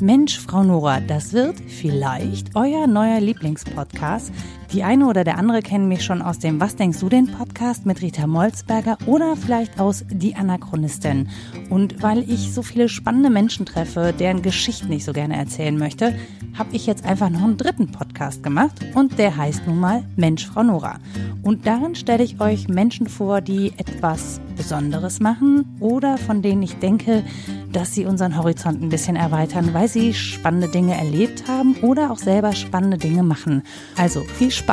Mensch, Frau Nora, das wird vielleicht euer neuer Lieblingspodcast. Die eine oder der andere kennen mich schon aus dem Was denkst du denn Podcast mit Rita Molzberger oder vielleicht aus Die Anachronistin. Und weil ich so viele spannende Menschen treffe, deren Geschichten ich so gerne erzählen möchte, habe ich jetzt einfach noch einen dritten Podcast gemacht und der heißt nun mal Mensch, Frau Nora. Und darin stelle ich euch Menschen vor, die etwas Besonderes machen oder von denen ich denke, dass sie unseren Horizont ein bisschen erweitern, weil sie spannende Dinge erlebt haben oder auch selber spannende Dinge machen. Also viel Spaß!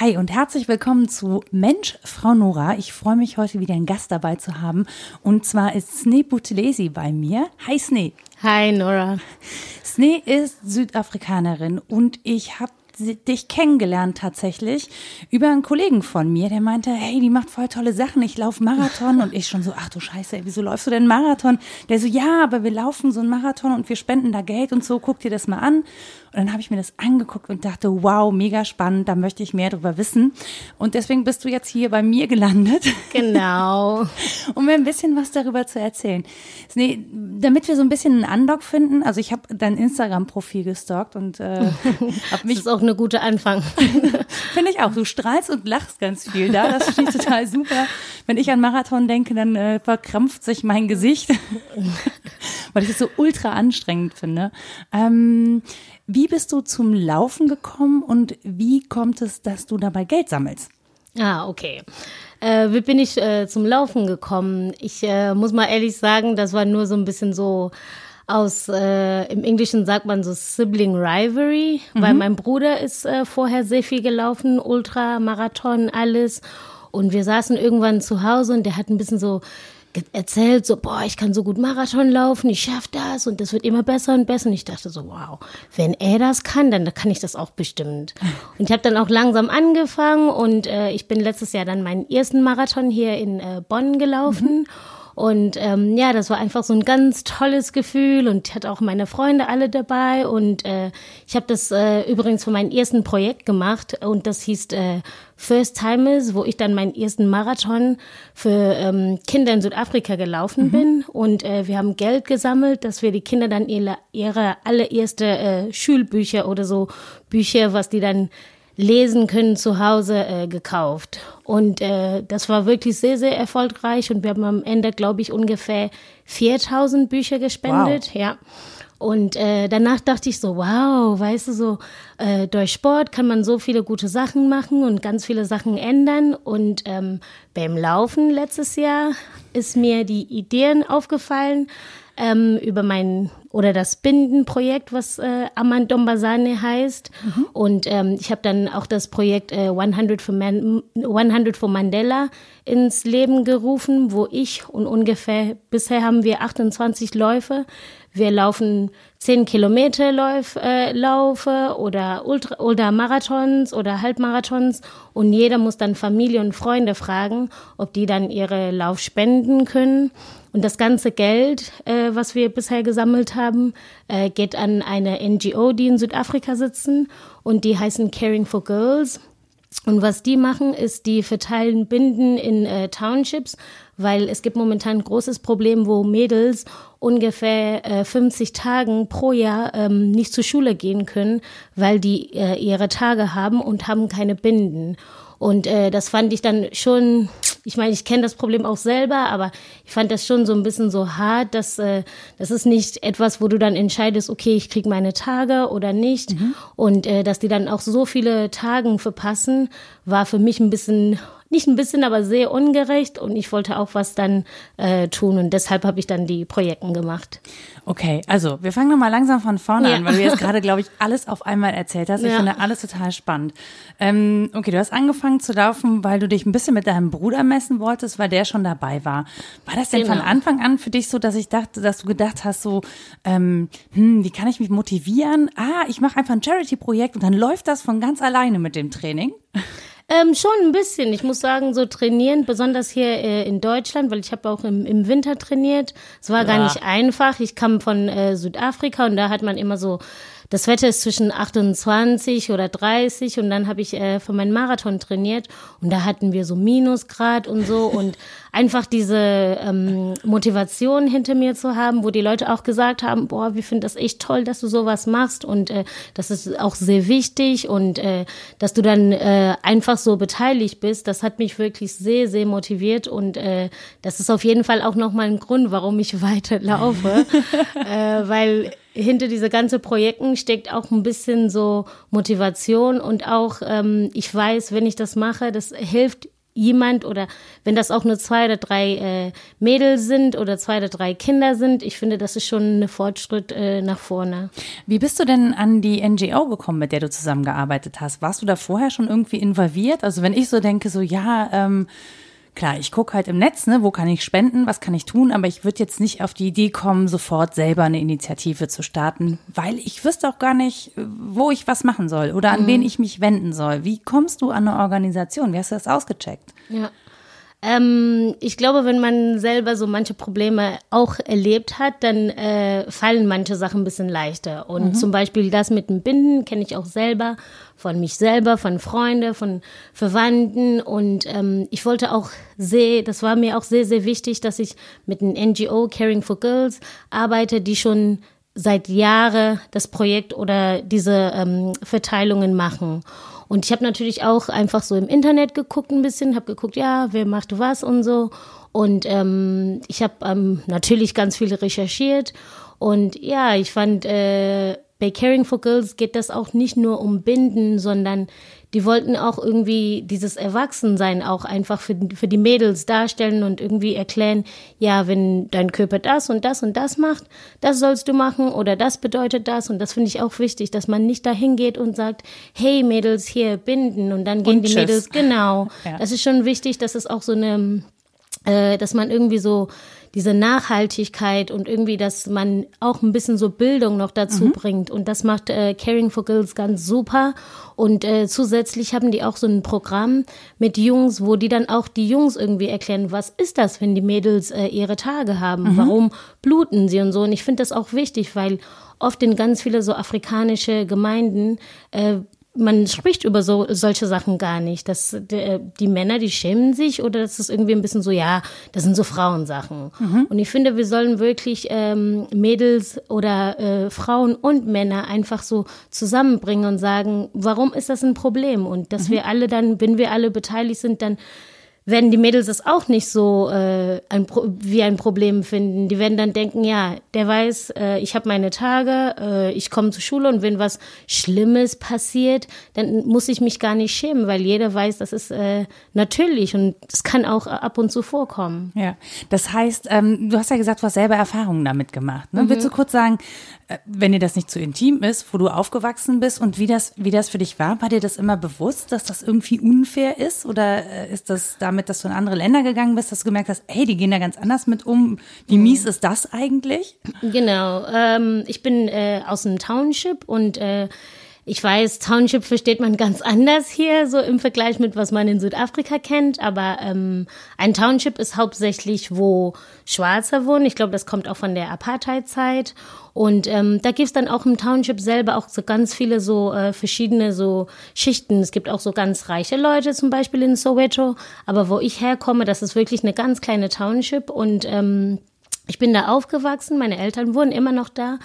Hi und herzlich willkommen zu Mensch, Frau Nora. Ich freue mich heute wieder einen Gast dabei zu haben. Und zwar ist Snee Butelesi bei mir. Hi Snee. Hi Nora. Snee ist Südafrikanerin und ich habe dich kennengelernt tatsächlich über einen Kollegen von mir, der meinte, hey, die macht voll tolle Sachen, ich laufe Marathon und ich schon so, ach du Scheiße, ey, wieso läufst du denn Marathon? Der so, ja, aber wir laufen so einen Marathon und wir spenden da Geld und so, guck dir das mal an. Und dann habe ich mir das angeguckt und dachte, wow, mega spannend, da möchte ich mehr darüber wissen. Und deswegen bist du jetzt hier bei mir gelandet. Genau. um mir ein bisschen was darüber zu erzählen. Nee, damit wir so ein bisschen einen Undock finden, also ich habe dein Instagram-Profil gestalkt und äh, habe mich. Das ist auch eine gute Anfang. Finde ich auch. Du strahlst und lachst ganz viel da. Das finde ich total super. Wenn ich an Marathon denke, dann äh, verkrampft sich mein Gesicht, weil ich es so ultra anstrengend finde. Ähm, wie bist du zum Laufen gekommen und wie kommt es, dass du dabei Geld sammelst? Ah, okay. Äh, wie bin ich äh, zum Laufen gekommen? Ich äh, muss mal ehrlich sagen, das war nur so ein bisschen so aus, äh, im Englischen sagt man so Sibling Rivalry, mhm. weil mein Bruder ist äh, vorher sehr viel gelaufen, Ultra, Marathon, alles. Und wir saßen irgendwann zu Hause und der hat ein bisschen so erzählt, so, boah, ich kann so gut Marathon laufen, ich schaff das und das wird immer besser und besser. Und ich dachte so, wow, wenn er das kann, dann kann ich das auch bestimmt. Und ich habe dann auch langsam angefangen und äh, ich bin letztes Jahr dann meinen ersten Marathon hier in äh, Bonn gelaufen. Mhm. Und ähm, ja, das war einfach so ein ganz tolles Gefühl und ich hatte auch meine Freunde alle dabei. Und äh, ich habe das äh, übrigens für mein ersten Projekt gemacht und das hieß äh, First Timers, wo ich dann meinen ersten Marathon für ähm, Kinder in Südafrika gelaufen mhm. bin. Und äh, wir haben Geld gesammelt, dass wir die Kinder dann ihre, ihre allererste äh, Schulbücher oder so Bücher, was die dann lesen können zu Hause äh, gekauft. Und äh, das war wirklich sehr, sehr erfolgreich. Und wir haben am Ende, glaube ich, ungefähr 4000 Bücher gespendet. Wow. Ja. Und äh, danach dachte ich so, wow, weißt du, so äh, durch Sport kann man so viele gute Sachen machen und ganz viele Sachen ändern. Und ähm, beim Laufen letztes Jahr ist mir die Ideen aufgefallen, ähm, über mein oder das Bindenprojekt, was äh, Aman Dombasane heißt. Mhm. Und ähm, ich habe dann auch das Projekt äh, 100, for Man 100 for Mandela ins Leben gerufen, wo ich und ungefähr, bisher haben wir 28 Läufe. Wir laufen 10 Kilometer Lauf, äh, Laufe oder, Ultra, oder Marathons oder Halbmarathons und jeder muss dann Familie und Freunde fragen, ob die dann ihre Lauf spenden können. Und das ganze Geld, äh, was wir bisher gesammelt haben, äh, geht an eine NGO, die in Südafrika sitzen und die heißen Caring for Girls. Und was die machen, ist, die verteilen Binden in äh, Townships, weil es gibt momentan ein großes Problem, wo Mädels ungefähr äh, 50 Tagen pro Jahr ähm, nicht zur Schule gehen können, weil die äh, ihre Tage haben und haben keine Binden. Und äh, das fand ich dann schon, ich meine, ich kenne das Problem auch selber, aber ich fand das schon so ein bisschen so hart, dass äh, das ist nicht etwas, wo du dann entscheidest, okay, ich krieg meine Tage oder nicht. Mhm. Und äh, dass die dann auch so viele Tagen verpassen, war für mich ein bisschen nicht ein bisschen, aber sehr ungerecht und ich wollte auch was dann äh, tun und deshalb habe ich dann die Projekten gemacht. Okay, also wir fangen nochmal langsam von vorne ja. an, weil du jetzt gerade, glaube ich, alles auf einmal erzählt hast. Ich ja. finde alles total spannend. Ähm, okay, du hast angefangen zu laufen, weil du dich ein bisschen mit deinem Bruder messen wolltest, weil der schon dabei war. War das denn genau. von Anfang an für dich so, dass ich dachte, dass du gedacht hast, so, ähm, hm, wie kann ich mich motivieren? Ah, ich mache einfach ein Charity-Projekt und dann läuft das von ganz alleine mit dem Training? Ähm, schon ein bisschen. Ich muss sagen, so trainieren, besonders hier äh, in Deutschland, weil ich habe auch im, im Winter trainiert. Es war ja. gar nicht einfach. Ich kam von äh, Südafrika und da hat man immer so das Wetter ist zwischen 28 oder 30 und dann habe ich äh, für meinen Marathon trainiert und da hatten wir so Minusgrad und so und einfach diese ähm, Motivation hinter mir zu haben, wo die Leute auch gesagt haben, boah, wir finden das echt toll, dass du sowas machst und äh, das ist auch sehr wichtig und äh, dass du dann äh, einfach so beteiligt bist, das hat mich wirklich sehr, sehr motiviert und äh, das ist auf jeden Fall auch nochmal ein Grund, warum ich weiterlaufe, äh, weil hinter diese ganzen Projekten steckt auch ein bisschen so Motivation und auch ähm, ich weiß, wenn ich das mache, das hilft jemand oder wenn das auch nur zwei oder drei äh, Mädels sind oder zwei oder drei Kinder sind, ich finde, das ist schon ein Fortschritt äh, nach vorne. Wie bist du denn an die NGO gekommen, mit der du zusammengearbeitet hast? Warst du da vorher schon irgendwie involviert? Also wenn ich so denke, so ja, ähm, klar, ich gucke halt im Netz, ne, wo kann ich spenden, was kann ich tun, aber ich würde jetzt nicht auf die Idee kommen, sofort selber eine Initiative zu starten, weil ich wüsste auch gar nicht, wo ich was machen soll oder an mhm. wen ich mich wenden soll. Wie kommst du an eine Organisation? Wie hast du das ausgecheckt? Ja. Ähm, ich glaube, wenn man selber so manche Probleme auch erlebt hat, dann äh, fallen manche Sachen ein bisschen leichter. Und mhm. zum Beispiel das mit dem Binden kenne ich auch selber von mich selber, von Freunden, von Verwandten. Und ähm, ich wollte auch sehr, das war mir auch sehr, sehr wichtig, dass ich mit einem NGO Caring for Girls arbeite, die schon seit Jahren das Projekt oder diese ähm, Verteilungen machen. Und ich habe natürlich auch einfach so im Internet geguckt ein bisschen, habe geguckt, ja, wer macht was und so. Und ähm, ich habe ähm, natürlich ganz viel recherchiert. Und ja, ich fand, äh, bei Caring for Girls geht das auch nicht nur um Binden, sondern die wollten auch irgendwie dieses Erwachsensein auch einfach für, für die Mädels darstellen und irgendwie erklären, ja, wenn dein Körper das und das und das macht, das sollst du machen oder das bedeutet das und das finde ich auch wichtig, dass man nicht dahin geht und sagt, hey Mädels, hier binden und dann gehen und die tschüss. Mädels, genau. Ja. Das ist schon wichtig, dass es auch so eine, äh, dass man irgendwie so diese Nachhaltigkeit und irgendwie, dass man auch ein bisschen so Bildung noch dazu mhm. bringt. Und das macht äh, Caring for Girls ganz super. Und äh, zusätzlich haben die auch so ein Programm mit Jungs, wo die dann auch die Jungs irgendwie erklären, was ist das, wenn die Mädels äh, ihre Tage haben? Mhm. Warum bluten sie und so? Und ich finde das auch wichtig, weil oft in ganz viele so afrikanische Gemeinden äh, man spricht über so solche Sachen gar nicht. Dass die, die Männer, die schämen sich oder das ist irgendwie ein bisschen so, ja, das sind so Frauensachen. Mhm. Und ich finde, wir sollen wirklich ähm, Mädels oder äh, Frauen und Männer einfach so zusammenbringen und sagen, warum ist das ein Problem? Und dass mhm. wir alle dann, wenn wir alle beteiligt sind, dann werden die Mädels es auch nicht so äh, ein wie ein Problem finden. Die werden dann denken, ja, der weiß, äh, ich habe meine Tage, äh, ich komme zur Schule und wenn was Schlimmes passiert, dann muss ich mich gar nicht schämen, weil jeder weiß, das ist äh, natürlich und das kann auch ab und zu vorkommen. Ja, das heißt, ähm, du hast ja gesagt, du hast selber Erfahrungen damit gemacht. Ne? Mhm. Willst du kurz sagen, äh, wenn dir das nicht zu intim ist, wo du aufgewachsen bist und wie das, wie das für dich war, war dir das immer bewusst, dass das irgendwie unfair ist oder äh, ist das damit dass du in andere Länder gegangen bist, dass du gemerkt hast, hey, die gehen da ganz anders mit um. Wie mies ist das eigentlich? Genau. Ähm, ich bin äh, aus dem Township und äh, ich weiß, Township versteht man ganz anders hier, so im Vergleich mit was man in Südafrika kennt. Aber ähm, ein Township ist hauptsächlich, wo Schwarze wohnen. Ich glaube, das kommt auch von der Apartheid-Zeit. Und ähm, da gibt's dann auch im Township selber auch so ganz viele so äh, verschiedene so Schichten. Es gibt auch so ganz reiche Leute, zum Beispiel in Soweto. Aber wo ich herkomme, das ist wirklich eine ganz kleine Township. Und ähm, ich bin da aufgewachsen. Meine Eltern wohnen immer noch da.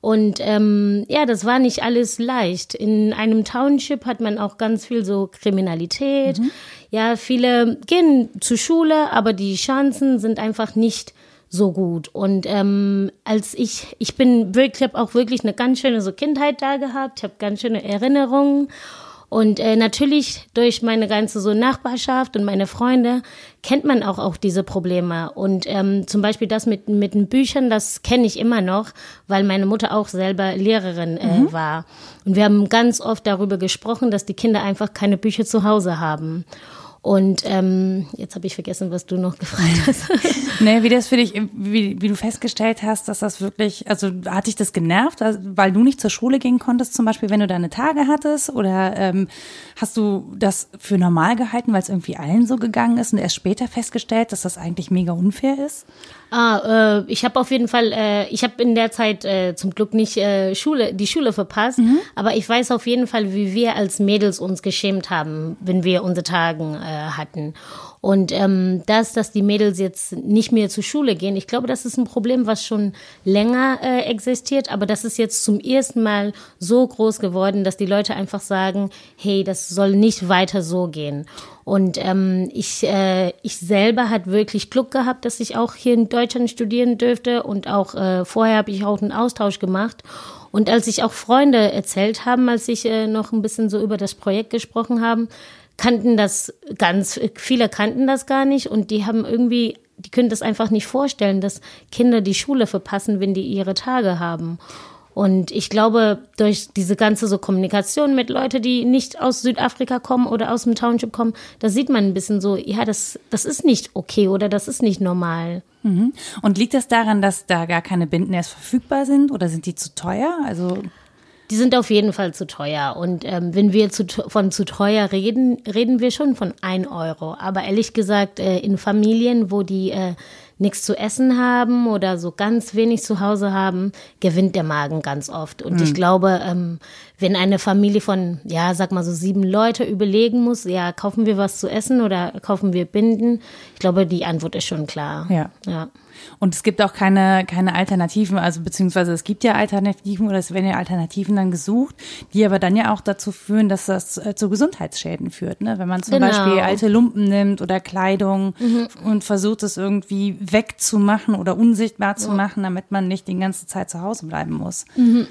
Und ähm, ja, das war nicht alles leicht. In einem Township hat man auch ganz viel so Kriminalität. Mhm. Ja, viele gehen zur Schule, aber die Chancen sind einfach nicht so gut. Und ähm, als ich, ich bin wirklich, habe auch wirklich eine ganz schöne so Kindheit da gehabt, ich habe ganz schöne Erinnerungen. Und äh, natürlich durch meine ganze so Nachbarschaft und meine Freunde kennt man auch auch diese Probleme. Und ähm, zum Beispiel das mit mit den Büchern, das kenne ich immer noch, weil meine Mutter auch selber Lehrerin äh, mhm. war. Und wir haben ganz oft darüber gesprochen, dass die Kinder einfach keine Bücher zu Hause haben. Und ähm, jetzt habe ich vergessen, was du noch gefragt hast. nee, wie das für dich, wie, wie du festgestellt hast, dass das wirklich, also hat dich das genervt, weil du nicht zur Schule gehen konntest, zum Beispiel, wenn du deine Tage hattest? Oder ähm, hast du das für normal gehalten, weil es irgendwie allen so gegangen ist und erst später festgestellt, dass das eigentlich mega unfair ist? Ah, äh, ich habe auf jeden Fall, äh, ich habe in der Zeit äh, zum Glück nicht äh, Schule, die Schule verpasst, mhm. aber ich weiß auf jeden Fall, wie wir als Mädels uns geschämt haben, wenn wir unsere Tagen äh, hatten. Und ähm, das, dass die Mädels jetzt nicht mehr zur Schule gehen, ich glaube, das ist ein Problem, was schon länger äh, existiert, aber das ist jetzt zum ersten Mal so groß geworden, dass die Leute einfach sagen, hey, das soll nicht weiter so gehen. Und ähm, ich, äh, ich selber hat wirklich Glück gehabt, dass ich auch hier in Deutschland studieren dürfte und auch äh, vorher habe ich auch einen Austausch gemacht. Und als ich auch Freunde erzählt haben, als ich äh, noch ein bisschen so über das Projekt gesprochen haben, kannten das ganz, viele kannten das gar nicht und die haben irgendwie, die können das einfach nicht vorstellen, dass Kinder die Schule verpassen, wenn die ihre Tage haben. Und ich glaube, durch diese ganze so Kommunikation mit Leuten, die nicht aus Südafrika kommen oder aus dem Township kommen, da sieht man ein bisschen so, ja, das, das ist nicht okay oder das ist nicht normal. Mhm. Und liegt das daran, dass da gar keine Binden erst verfügbar sind oder sind die zu teuer? Also die sind auf jeden Fall zu teuer. Und ähm, wenn wir zu, von zu teuer reden, reden wir schon von ein Euro. Aber ehrlich gesagt, äh, in Familien, wo die äh, nichts zu essen haben oder so ganz wenig zu Hause haben, gewinnt der Magen ganz oft. Und mhm. ich glaube, ähm, wenn eine Familie von, ja, sag mal so sieben Leute überlegen muss, ja, kaufen wir was zu essen oder kaufen wir Binden? Ich glaube, die Antwort ist schon klar. Ja. ja. Und es gibt auch keine, keine Alternativen, also beziehungsweise es gibt ja Alternativen oder es werden ja Alternativen dann gesucht, die aber dann ja auch dazu führen, dass das äh, zu Gesundheitsschäden führt. Ne? Wenn man zum genau. Beispiel alte Lumpen nimmt oder Kleidung mhm. und versucht es irgendwie wegzumachen oder unsichtbar zu ja. machen, damit man nicht die ganze Zeit zu Hause bleiben muss. Mhm.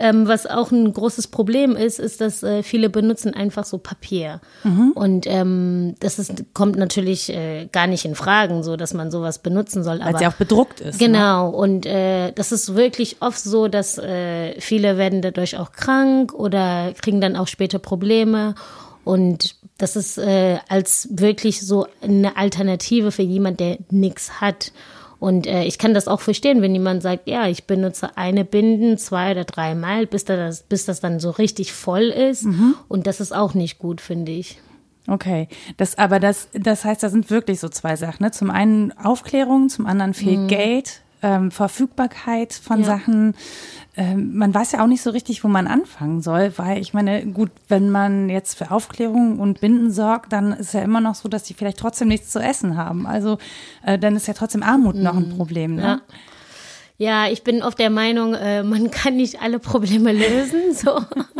Ähm, was auch ein großes Problem ist, ist, dass äh, viele benutzen einfach so Papier. Mhm. Und ähm, das ist, kommt natürlich äh, gar nicht in Fragen, so dass man sowas benutzen soll. Weil es ja auch bedruckt ist. Ne? Genau. Ne? Und äh, das ist wirklich oft so, dass äh, viele werden dadurch auch krank oder kriegen dann auch später Probleme. Und das ist äh, als wirklich so eine Alternative für jemand, der nichts hat. Und äh, ich kann das auch verstehen, wenn jemand sagt, ja, ich benutze eine Binden zwei oder dreimal, bis das, bis das dann so richtig voll ist. Mhm. Und das ist auch nicht gut, finde ich. Okay, das aber das das heißt, da sind wirklich so zwei Sachen. Ne? Zum einen Aufklärung, zum anderen fehlt mhm. Geld, ähm, Verfügbarkeit von ja. Sachen. Ähm, man weiß ja auch nicht so richtig, wo man anfangen soll, weil ich meine, gut, wenn man jetzt für Aufklärung und Binden sorgt, dann ist ja immer noch so, dass die vielleicht trotzdem nichts zu essen haben. Also äh, dann ist ja trotzdem Armut mhm. noch ein mhm. Problem. Ne? Ja. Ja, ich bin oft der Meinung, äh, man kann nicht alle Probleme lösen. So.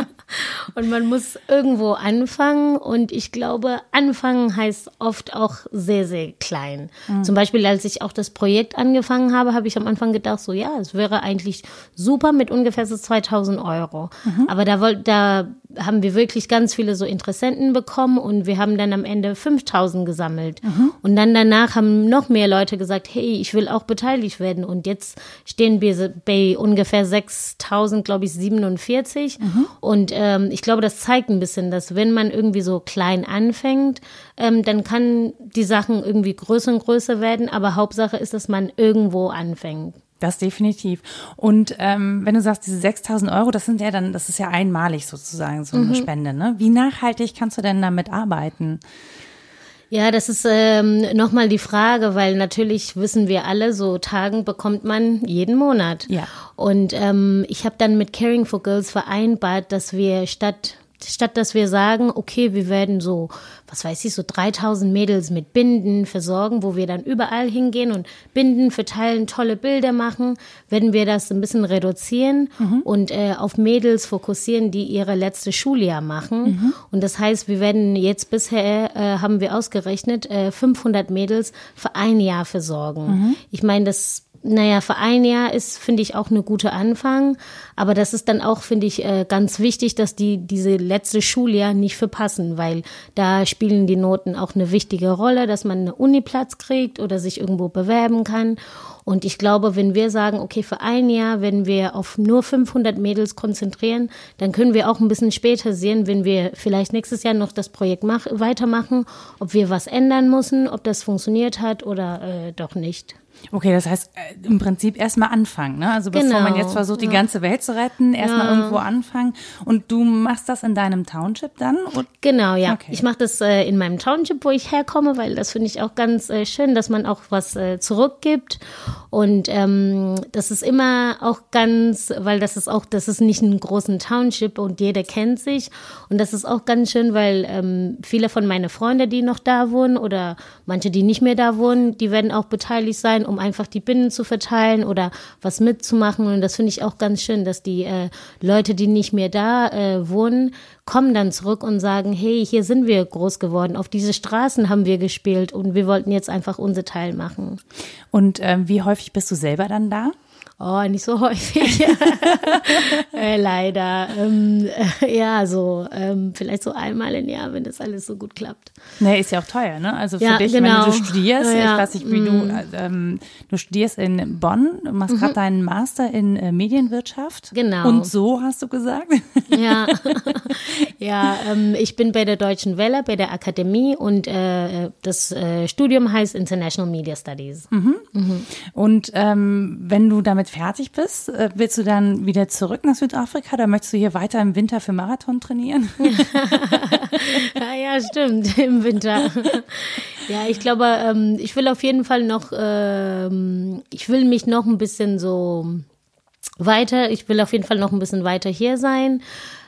Und man muss irgendwo anfangen. Und ich glaube, anfangen heißt oft auch sehr, sehr klein. Mhm. Zum Beispiel, als ich auch das Projekt angefangen habe, habe ich am Anfang gedacht, so ja, es wäre eigentlich super mit ungefähr so 2000 Euro. Mhm. Aber da, wollt, da haben wir wirklich ganz viele so Interessenten bekommen und wir haben dann am Ende 5000 gesammelt. Mhm. Und dann danach haben noch mehr Leute gesagt, hey, ich will auch beteiligt werden. Und jetzt stehen wir bei ungefähr 6000, glaube ich, 47. Mhm. Und ähm, ich glaube, das zeigt ein bisschen, dass wenn man irgendwie so klein anfängt, ähm, dann kann die Sachen irgendwie größer und größer werden. Aber Hauptsache ist, dass man irgendwo anfängt. Das definitiv. Und ähm, wenn du sagst, diese 6000 Euro, das sind ja dann, das ist ja einmalig sozusagen so eine mhm. Spende. Ne? Wie nachhaltig kannst du denn damit arbeiten? Ja, das ist ähm, nochmal die Frage, weil natürlich wissen wir alle, so Tagen bekommt man jeden Monat. Ja. Und ähm, ich habe dann mit Caring for Girls vereinbart, dass wir statt statt dass wir sagen, okay, wir werden so, was weiß ich, so 3000 Mädels mit Binden versorgen, wo wir dann überall hingehen und Binden verteilen, tolle Bilder machen, werden wir das ein bisschen reduzieren mhm. und äh, auf Mädels fokussieren, die ihre letzte Schuljahr machen. Mhm. Und das heißt, wir werden jetzt bisher, äh, haben wir ausgerechnet, äh, 500 Mädels für ein Jahr versorgen. Mhm. Ich meine, das naja, für ein Jahr ist, finde ich, auch eine gute Anfang. Aber das ist dann auch, finde ich, äh, ganz wichtig, dass die diese letzte Schuljahr nicht verpassen, weil da spielen die Noten auch eine wichtige Rolle, dass man einen Uniplatz kriegt oder sich irgendwo bewerben kann. Und ich glaube, wenn wir sagen, okay, für ein Jahr, wenn wir auf nur 500 Mädels konzentrieren, dann können wir auch ein bisschen später sehen, wenn wir vielleicht nächstes Jahr noch das Projekt mach, weitermachen, ob wir was ändern müssen, ob das funktioniert hat oder äh, doch nicht. Okay, das heißt äh, im Prinzip erstmal anfangen, ne? Also bevor Genau, man jetzt versucht, die ja. ganze Welt zu retten, erstmal Ja. irgendwo anfangen. Und du machst das in deinem Township dann? Und Genau, ja. Okay. Ich mache das äh, in meinem Township, wo ich herkomme, weil das finde ich auch ganz äh, schön, dass man auch was äh, zurückgibt. Und ähm, das ist immer auch ganz, weil das ist auch, das ist nicht ein großen Township und jeder kennt sich. Und das ist auch ganz schön, weil ähm, viele von meinen Freunden, die noch da wohnen oder manche, die nicht mehr da wohnen, die werden auch beteiligt sein, um einfach die Binnen zu verteilen oder was mitzumachen. Und das finde ich auch ganz schön, dass die äh, Leute, die nicht mehr da äh, wohnen, kommen dann zurück und sagen, hey, hier sind wir groß geworden, auf diese Straßen haben wir gespielt und wir wollten jetzt einfach unser Teil machen. Und ähm, wie häufig bist du selber dann da? Oh, nicht so häufig. äh, leider. Ähm, äh, ja, so ähm, vielleicht so einmal im Jahr, wenn das alles so gut klappt. Nee, ist ja auch teuer, ne? Also für Ja, dich, genau. wenn du studierst, Ja, ja. ich weiß nicht, wie du, äh, ähm, du studierst in Bonn, du machst gerade deinen Master in äh, Medienwirtschaft. Genau. Und so hast du gesagt. Ja, ja ähm, ich bin bei der Deutschen Welle, bei der Akademie und äh, das Studium heißt International Media Studies. Und ähm, wenn du damit fertig bist, äh, willst du dann wieder zurück nach Südafrika oder möchtest du hier weiter im Winter für Marathon trainieren? Ja, ja, stimmt, im Winter. Ja, ich glaube, ähm, ich will auf jeden Fall noch, ähm, ich will mich noch ein bisschen so weiter, ich will auf jeden Fall noch ein bisschen weiter hier sein.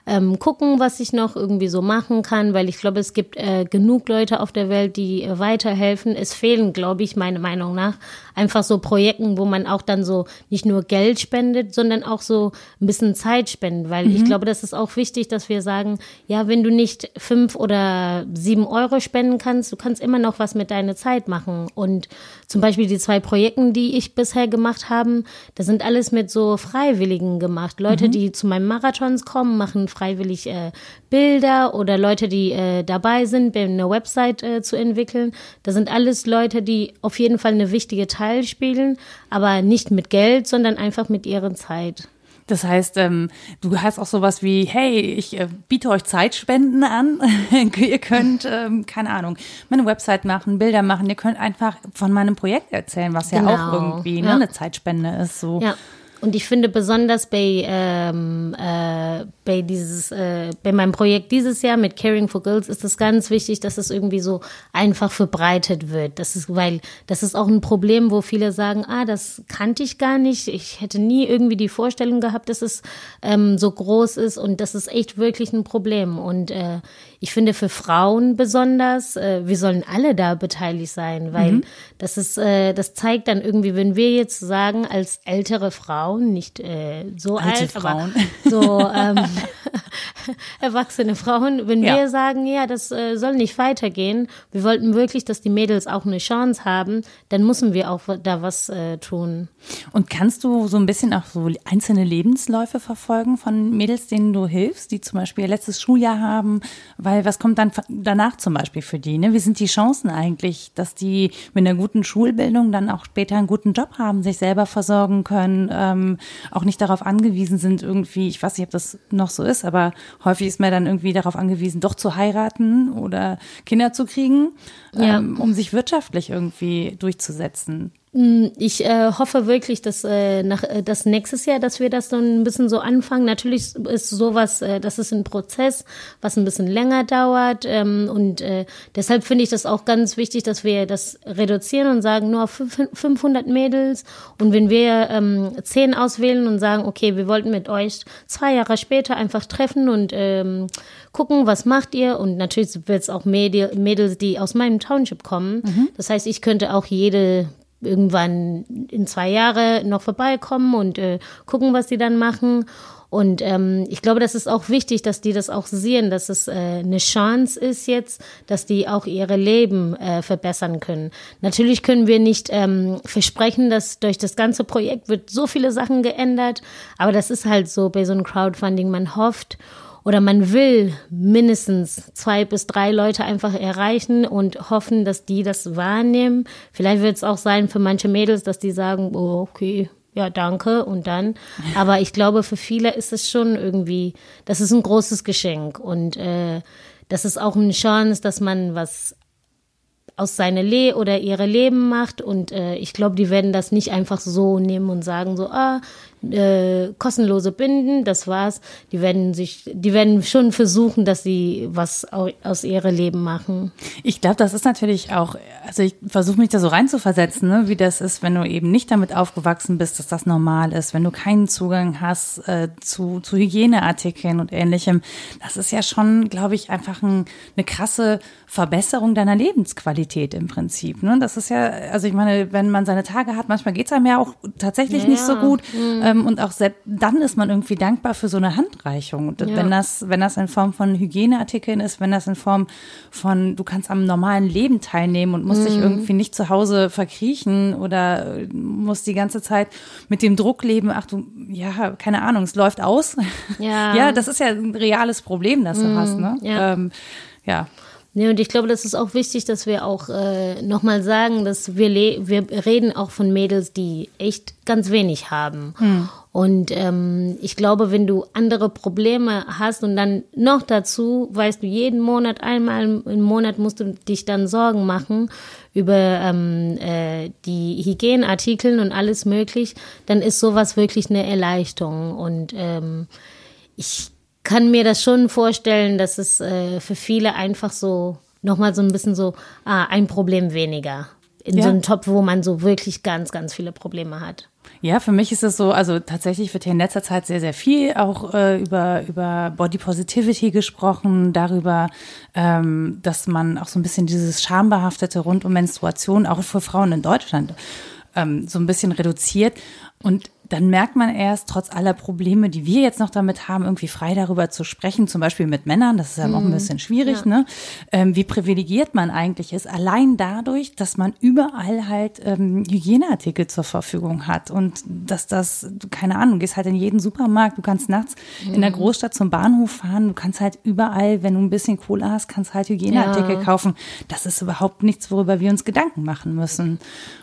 Ähm, gucken, was ich noch irgendwie so machen kann, weil ich glaube, es gibt äh, genug Leute auf der Welt, die äh, weiterhelfen. Es fehlen, glaube ich, meiner Meinung nach, einfach so Projekten, wo man auch dann so nicht nur Geld spendet, sondern auch so ein bisschen Zeit spendet, weil ich glaube, das ist auch wichtig, dass wir sagen, ja, wenn du nicht fünf oder sieben Euro spenden kannst, du kannst immer noch was mit deiner Zeit machen. Und zum Beispiel die zwei Projekten, die ich bisher gemacht habe, das sind alles mit so Freiwilligen gemacht. Leute, die zu meinen Marathons kommen, machen freiwillig äh, Bilder oder Leute, die äh, dabei sind, eine Website äh, zu entwickeln. Das sind alles Leute, die auf jeden Fall eine wichtige Teil spielen, aber nicht mit Geld, sondern einfach mit ihrer Zeit. Das heißt, ähm, du hast auch sowas wie, hey, ich äh, biete euch Zeitspenden an. ihr könnt, ähm, keine Ahnung, meine Website machen, Bilder machen. Ihr könnt einfach von meinem Projekt erzählen, was ja Genau. auch irgendwie ne, Ja. eine Zeitspende ist. So. Ja. Und ich finde besonders bei, ähm, äh, bei dieses, äh, bei meinem Projekt dieses Jahr mit Caring for Girls ist es ganz wichtig, dass es irgendwie so einfach verbreitet wird. Das ist, weil das ist auch ein Problem, wo viele sagen, ah, das kannte ich gar nicht. Ich hätte nie irgendwie die Vorstellung gehabt, dass es ähm, so groß ist und das ist echt wirklich ein Problem. Und äh, ich finde für Frauen besonders, äh, wir sollen alle da beteiligt sein, weil das ist, äh, das zeigt dann irgendwie, wenn wir jetzt sagen, als ältere Frauen, nicht äh, so Alte alt, Frauen. aber so ähm, erwachsene Frauen, wenn Ja. wir sagen, ja, das äh, soll nicht weitergehen, wir wollten wirklich, dass die Mädels auch eine Chance haben, dann müssen wir auch da was äh, tun. Und kannst du so ein bisschen auch so einzelne Lebensläufe verfolgen von Mädels, denen du hilfst, die zum Beispiel ihr letztes Schuljahr haben? Weil was kommt dann danach zum Beispiel für die? Ne? Wie sind die Chancen eigentlich, dass die mit einer guten Schulbildung dann auch später einen guten Job haben, sich selber versorgen können, ähm, auch nicht darauf angewiesen sind, irgendwie, ich weiß nicht, ob das noch so ist, aber häufig ist man dann irgendwie darauf angewiesen, doch zu heiraten oder Kinder zu kriegen, Ja. ähm, um sich wirtschaftlich irgendwie durchzusetzen. Ich äh, hoffe wirklich, dass, äh, nach, äh, dass nächstes Jahr, dass wir das dann ein bisschen so anfangen. Natürlich ist sowas, äh, das ist ein Prozess, was ein bisschen länger dauert. Ähm, und äh, deshalb finde ich das auch ganz wichtig, dass wir das reduzieren und sagen, nur auf fünf- 500 Mädels. Und wenn wir ähm, 10 auswählen und sagen, okay, wir wollten mit euch zwei Jahre später einfach treffen und ähm, gucken, was macht ihr. Und natürlich wird es auch Mädel, Mädels, die aus meinem Township kommen. Das heißt, ich könnte auch jede irgendwann in zwei Jahre noch vorbeikommen und äh, gucken, was die dann machen. Und ähm, ich glaube, das ist auch wichtig, dass die das auch sehen, dass es äh, eine Chance ist jetzt, dass die auch ihre Leben äh, verbessern können. Natürlich können wir nicht ähm, versprechen, dass durch das ganze Projekt wird so viele Sachen geändert, aber das ist halt so bei so einem Crowdfunding, man hofft oder man will mindestens zwei bis drei Leute einfach erreichen und hoffen, dass die das wahrnehmen. Vielleicht wird es auch sein für manche Mädels, dass die sagen, oh, okay, ja, danke und dann. Aber ich glaube, für viele ist es schon irgendwie, das ist ein großes Geschenk und äh, das ist auch eine Chance, dass man was aus seine Le oder ihre Leben macht. Und äh, ich glaube, die werden das nicht einfach so nehmen und sagen so, ah, äh, kostenlose Binden, das war's. Die werden sich, die werden schon versuchen, dass sie was aus ihrem Leben machen. Ich glaube, das ist natürlich auch, also ich versuche mich da so reinzuversetzen, ne, wie das ist, wenn du eben nicht damit aufgewachsen bist, dass das normal ist, wenn du keinen Zugang hast äh, zu, zu Hygieneartikeln und ähnlichem. Das ist ja schon, glaube ich, einfach ein, eine krasse Verbesserung deiner Lebensqualität im Prinzip. Ne? Das ist ja, also ich meine, wenn man seine Tage hat, manchmal geht's einem ja auch tatsächlich ja, nicht so gut. Mhm. Ähm, und auch selbst dann ist man irgendwie dankbar für so eine Handreichung. Und ja. wenn das, wenn das in Form von Hygieneartikeln ist, wenn das in Form von, du kannst am normalen Leben teilnehmen und musst mhm. dich irgendwie nicht zu Hause verkriechen oder musst die ganze Zeit mit dem Druck leben, ach du, ja, keine Ahnung, es läuft aus. Ja, ja das ist ja ein reales Problem, das du mhm. hast, ne? Ja. Ähm, ja. Nee, und ich glaube, das ist auch wichtig, dass wir auch äh, nochmal sagen, dass wir, wir reden auch von Mädels, die echt ganz wenig haben. Hm. Und ähm, ich glaube, wenn du andere Probleme hast und dann noch dazu, weißt du, jeden Monat, einmal im Monat musst du dich dann Sorgen machen über ähm, äh, die Hygieneartikel und alles möglich, dann ist sowas wirklich eine Erleichterung. Und ähm, ich kann mir das schon vorstellen, dass es äh, für viele einfach so nochmal so ein bisschen so, ah, ein Problem weniger. In ja. so einem Top, wo man so wirklich ganz, ganz viele Probleme hat. Ja, für mich ist es so, also tatsächlich wird hier in letzter Zeit sehr, sehr viel auch äh, über, über Body Positivity gesprochen, darüber, ähm, dass man auch so ein bisschen dieses Schambehaftete rund um Menstruation auch für Frauen in Deutschland ähm, so ein bisschen reduziert. Und dann merkt man erst, trotz aller Probleme, die wir jetzt noch damit haben, irgendwie frei darüber zu sprechen, zum Beispiel mit Männern, das ist ja mhm. auch ein mhm. bisschen schwierig, ja. ne? Ähm, wie privilegiert man eigentlich ist, allein dadurch, dass man überall halt ähm, Hygieneartikel zur Verfügung hat und dass das, keine Ahnung, du gehst halt in jeden Supermarkt, du kannst nachts mhm. in der Großstadt zum Bahnhof fahren, du kannst halt überall, wenn du ein bisschen Kohle hast, kannst halt Hygieneartikel ja. kaufen. Das ist überhaupt nichts, worüber wir uns Gedanken machen müssen.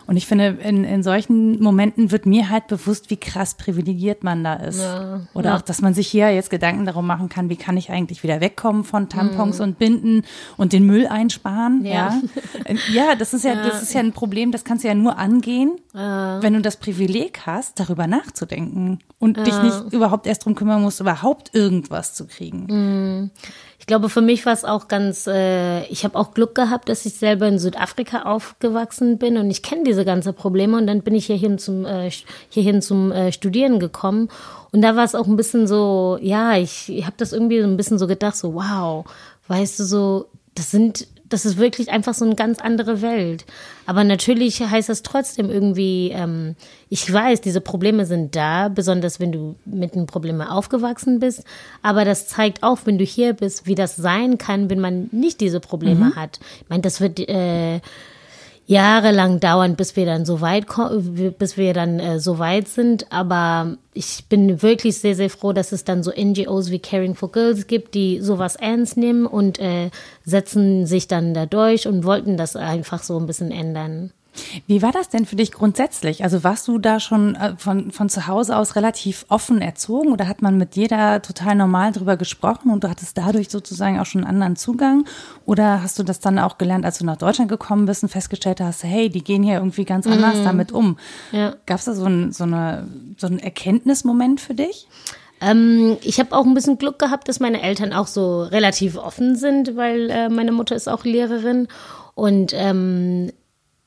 Und ich finde, in, in solchen Momenten wird mir halt bewusst, wie krass privilegiert man da ist. Ja, Oder ja. auch, dass man sich hier jetzt Gedanken darum machen kann, wie kann ich eigentlich wieder wegkommen von Tampons mhm. und Binden und den Müll einsparen. Ja, ja, äh, das ist ja, das ist ja ein Problem, das kannst du ja nur angehen, wenn du das Privileg hast, darüber nachzudenken und dich nicht überhaupt erst drum kümmern musst, überhaupt irgendwas zu kriegen. Mhm glaube, für mich war es auch ganz, äh, ich habe auch Glück gehabt, dass ich selber in Südafrika aufgewachsen bin und ich kenne diese ganzen Probleme und dann bin ich hierhin zum, äh, hierhin zum äh, Studieren gekommen. Und da war es auch ein bisschen so, ja, ich, ich habe das irgendwie so ein bisschen so gedacht, so wow, weißt du, so, das sind das ist wirklich einfach so eine ganz andere Welt. Aber natürlich heißt das trotzdem irgendwie, ähm, ich weiß, diese Probleme sind da, besonders wenn du mit den Problemen aufgewachsen bist. Aber das zeigt auch, wenn du hier bist, wie das sein kann, wenn man nicht diese Probleme mhm. hat. Ich meine, das wird äh, jahrelang dauern, bis wir dann so weit bis wir dann äh, so weit sind. Aber ich bin wirklich sehr, sehr froh, dass es dann so NGOs wie Caring for Girls gibt, die sowas ernst nehmen und äh, setzen sich dann da durch und wollten das einfach so ein bisschen ändern. Wie war das denn für dich grundsätzlich? Also warst du da schon äh, von, von zu Hause aus relativ offen erzogen oder hat man mit dir da total normal drüber gesprochen und du hattest dadurch sozusagen auch schon einen anderen Zugang? Oder hast du das dann auch gelernt, als du nach Deutschland gekommen bist und festgestellt hast, hey, die gehen hier irgendwie ganz anders mhm. damit um? Ja. Gab es da so, ein, so, eine, so einen Erkenntnismoment für dich? Ähm, ich habe auch ein bisschen Glück gehabt, dass meine Eltern auch so relativ offen sind, weil äh, meine Mutter ist auch Lehrerin. Und ähm,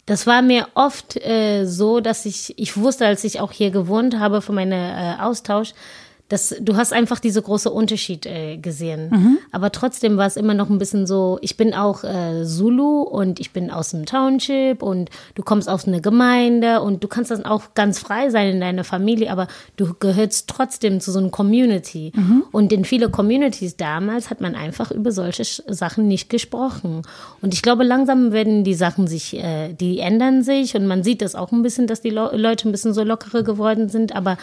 das war mir oft äh, so, dass ich, ich wusste, als ich auch hier gewohnt habe für meinen äh, Austausch, das, du hast einfach diese große Unterschied äh, gesehen. Mhm. Aber trotzdem war es immer noch ein bisschen so, ich bin auch äh, Zulu und ich bin aus dem Township und du kommst aus einer Gemeinde und du kannst dann auch ganz frei sein in deiner Familie, aber du gehörst trotzdem zu so einer Community. Mhm. Und in viele Communities damals hat man einfach über solche Sachen nicht gesprochen. Und ich glaube, langsam werden die Sachen sich, äh, die ändern sich und man sieht das auch ein bisschen, dass die Le Leute ein bisschen so lockere geworden sind, aber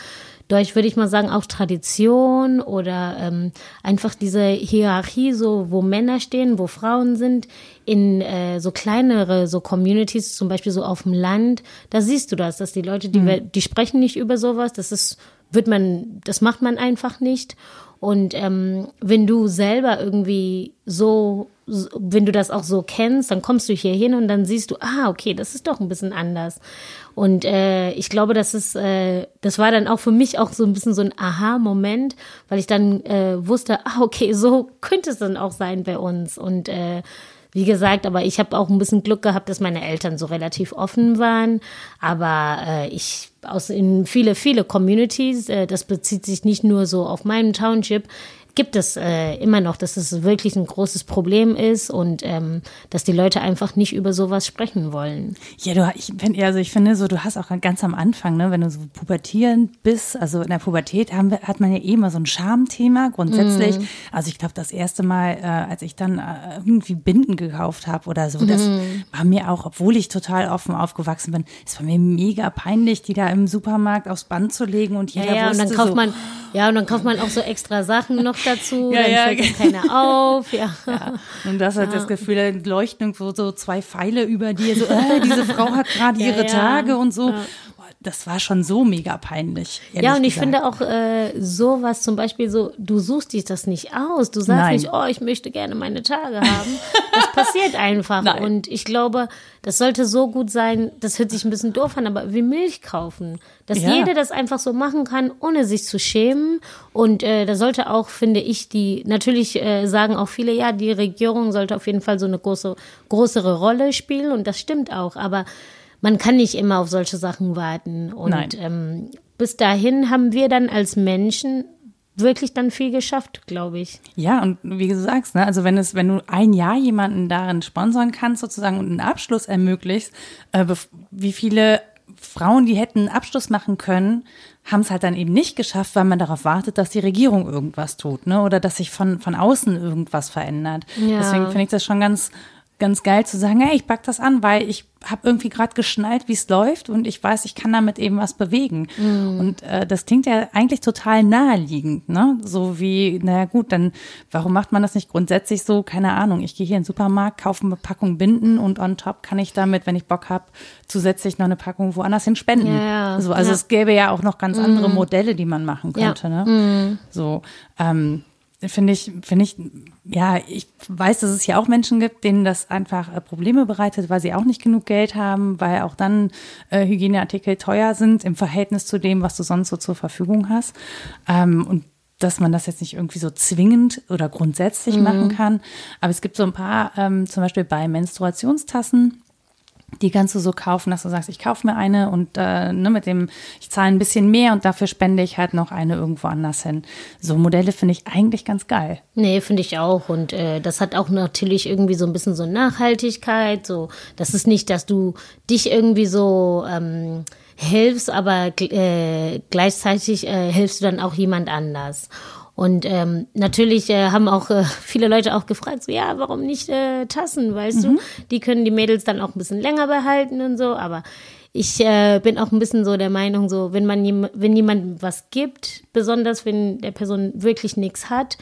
durch, würde ich mal sagen, auch Tradition oder ähm, einfach diese Hierarchie, so wo Männer stehen, wo Frauen sind, in äh, so kleinere so Communities, zum Beispiel so auf dem Land, da siehst du das, dass die Leute, die, mhm. die sprechen nicht über sowas, das ist, wird man, das macht man einfach nicht. Und ähm, wenn du selber irgendwie so wenn du das auch so kennst, dann kommst du hier hin und dann siehst du, ah, okay, das ist doch ein bisschen anders. Und äh, ich glaube, das ist, äh, das war dann auch für mich auch so ein bisschen so ein Aha-Moment, weil ich dann äh, wusste, ah, okay, so könnte es dann auch sein bei uns. Und äh, wie gesagt, aber ich habe auch ein bisschen Glück gehabt, dass meine Eltern so relativ offen waren. Aber äh, ich aus in viele, viele Communities, äh, das bezieht sich nicht nur so auf meinen Township, gibt es äh, immer noch, dass es wirklich ein großes Problem ist und ähm, dass die Leute einfach nicht über sowas sprechen wollen. Ja, du, ich, wenn, also ich finde so, du hast auch ganz am Anfang, ne, wenn du so pubertierend bist, also in der Pubertät haben wir, hat man ja eh immer so ein Schamthema grundsätzlich. Mm. Also ich glaube, das erste Mal, äh, als ich dann äh, irgendwie Binden gekauft habe oder so, das mm. war mir auch, obwohl ich total offen aufgewachsen bin, es war mir mega peinlich, die da im Supermarkt aufs Band zu legen und jeder ja, ja, wusste und dann kauft so, man, ja, und dann kauft man auch so extra Sachen noch dazu, Ja, dann ja. fällt dann keiner auf. Ja. Ja. Und das hat das Gefühl, da leuchten so, so zwei Pfeile über dir, so, äh, diese Frau hat gerade ihre. Tage und so. Das war schon so mega peinlich. Ja, und ich gesagt. finde auch äh, sowas zum Beispiel so, du suchst dich das nicht aus. Du sagst Nein. nicht, oh, ich möchte gerne meine Tage haben. Das passiert einfach. Nein. Und ich glaube, das sollte so gut sein, das hört sich ein bisschen doof an, aber wie Milch kaufen. Dass Ja. jeder das einfach so machen kann, ohne sich zu schämen. Und äh, da sollte auch, finde ich, die, natürlich äh, sagen auch viele, ja, die Regierung sollte auf jeden Fall so eine große, größere Rolle spielen. Und das stimmt auch. Aber man kann nicht immer auf solche Sachen warten. Und ähm, bis dahin haben wir dann als Menschen wirklich dann viel geschafft, glaube ich. Ja, und wie du sagst, ne, also wenn es, wenn du ein Jahr jemanden darin sponsern kannst sozusagen und einen Abschluss ermöglicht, äh, wie viele Frauen, die hätten einen Abschluss machen können, haben es halt dann eben nicht geschafft, weil man darauf wartet, dass die Regierung irgendwas tut, ne, oder dass sich von von außen irgendwas verändert. Ja. Deswegen finde ich das schon ganz ganz geil zu sagen, hey, ich pack das an, weil ich habe irgendwie gerade geschnallt, wie es läuft und ich weiß, ich kann damit eben was bewegen. Und äh, das klingt ja eigentlich total naheliegend, ne? So wie, naja gut, dann warum macht man das nicht grundsätzlich so? Keine Ahnung. Ich gehe hier in den Supermarkt, kaufe eine Packung Binden und on top kann ich damit, wenn ich Bock habe, zusätzlich noch eine Packung woanders hin spenden. Ja, ja. So, also Ja. es gäbe ja auch noch ganz andere Modelle, die man machen könnte. Ne? So, ähm, finde ich, finde ich, ja, ich weiß, dass es hier auch Menschen gibt, denen das einfach äh, Probleme bereitet, weil sie auch nicht genug Geld haben, weil auch dann äh, Hygieneartikel teuer sind im Verhältnis zu dem, was du sonst so zur Verfügung hast. Ähm, und dass man das jetzt nicht irgendwie so zwingend oder grundsätzlich machen kann. Aber es gibt so ein paar, ähm, zum Beispiel bei Menstruationstassen, die kannst du so kaufen, dass du sagst, ich kaufe mir eine und äh, ne, mit dem, ich zahle ein bisschen mehr und dafür spende ich halt noch eine irgendwo anders hin. So Modelle finde ich eigentlich ganz geil. Nee, finde ich auch. Und äh, das hat auch natürlich irgendwie so ein bisschen so Nachhaltigkeit. So, das ist nicht, dass du dich irgendwie so ähm, hilfst, aber äh, gleichzeitig äh, hilfst du dann auch jemand anders. Und ähm, natürlich äh, haben auch äh, viele Leute auch gefragt, so ja, warum nicht äh, Tassen, weißt du? Die können die Mädels dann auch ein bisschen länger behalten und so, aber ich äh, bin auch ein bisschen so der Meinung, so wenn man jem- wenn jemand was gibt, besonders wenn der Person wirklich nichts hat,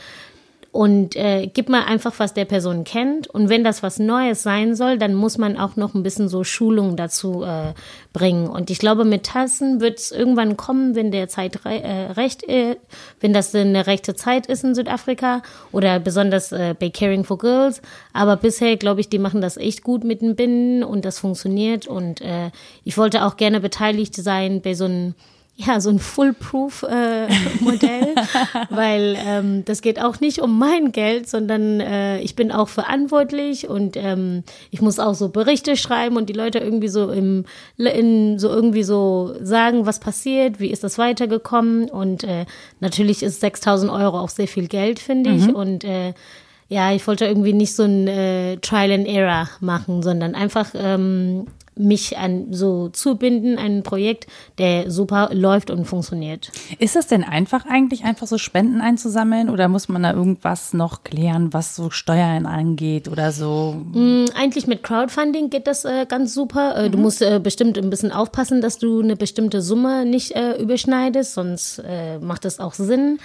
und äh, gib mal einfach, was der Person kennt. Und wenn das was Neues sein soll, dann muss man auch noch ein bisschen so Schulung dazu äh, bringen. Und ich glaube, mit Tassen wird es irgendwann kommen, wenn der Zeit re äh, recht, äh, wenn das eine rechte Zeit ist in Südafrika oder besonders äh, bei Caring for Girls. Aber bisher glaube ich, die machen das echt gut mit den Binden und das funktioniert. Und äh, ich wollte auch gerne beteiligt sein bei so einem ja, so ein Fullproof-Modell, weil ähm, das geht auch nicht um mein Geld, sondern äh, ich bin auch verantwortlich und ähm, ich muss auch so Berichte schreiben und die Leute irgendwie so im in, so irgendwie so sagen, was passiert, wie ist das weitergekommen und äh, natürlich ist 6.000 Euro auch sehr viel Geld, finde ich und äh, ja, ich wollte irgendwie nicht so ein äh, Trial and Error machen, sondern einfach ähm, mich an so zubinden, ein Projekt, der super läuft und funktioniert. Ist es denn einfach eigentlich, einfach so Spenden einzusammeln oder muss man da irgendwas noch klären, was so Steuern angeht oder so? Mm, Eigentlich mit Crowdfunding geht das äh, ganz super. Äh, Du musst äh, bestimmt ein bisschen aufpassen, dass du eine bestimmte Summe nicht äh, überschneidest, sonst äh, macht das auch Sinn.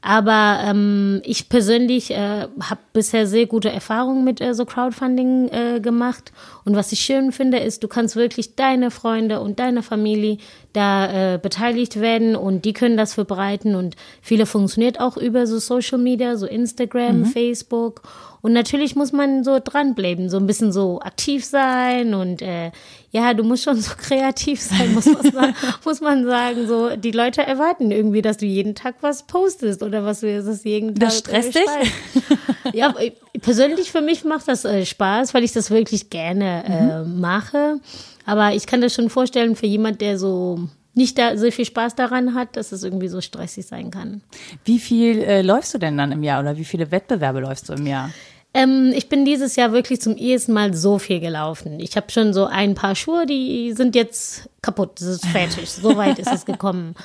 Aber ähm, ich persönlich äh, habe bisher sehr gute Erfahrungen mit äh, so Crowdfunding äh, gemacht. Und was ich schön finde, ist, du kannst wirklich deine Freunde und deine Familie da äh, beteiligt werden und die können das verbreiten. Und viele funktioniert auch über so Social Media, so Instagram, mhm. Facebook. Und natürlich muss man so dranbleiben, so ein bisschen so aktiv sein und äh, ja, du musst schon so kreativ sein, muss man, sagen, muss man sagen. So, die Leute erwarten irgendwie, dass du jeden Tag was postest oder was du das jeden Tag. Das stresst äh, dich? ja, persönlich für mich macht das äh, Spaß, weil ich das wirklich gerne äh, mhm. mache. Aber ich kann das schon vorstellen für jemand, der so nicht da so viel Spaß daran hat, dass es irgendwie so stressig sein kann. Wie viel äh, läufst du denn dann im Jahr oder wie viele Wettbewerbe läufst du im Jahr? Ähm, ich bin dieses Jahr wirklich zum ersten Mal so viel gelaufen. Ich habe schon so ein paar Schuhe, die sind jetzt kaputt, das ist fertig. so weit ist es gekommen.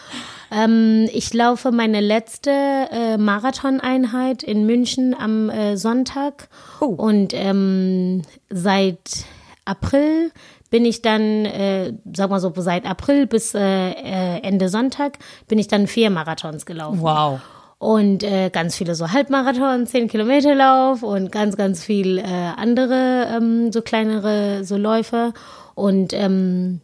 Ähm, ich laufe meine letzte äh, Marathoneinheit in München am äh, Sonntag oh. und ähm, seit April bin ich dann, äh, sag mal so, seit April bis äh, äh Ende Sonntag bin ich dann vier Marathons gelaufen. Wow und äh, ganz viele so Halbmarathon, 10 Kilometer Lauf und ganz, ganz viel äh, andere ähm, so kleinere so Läufe. Und ähm,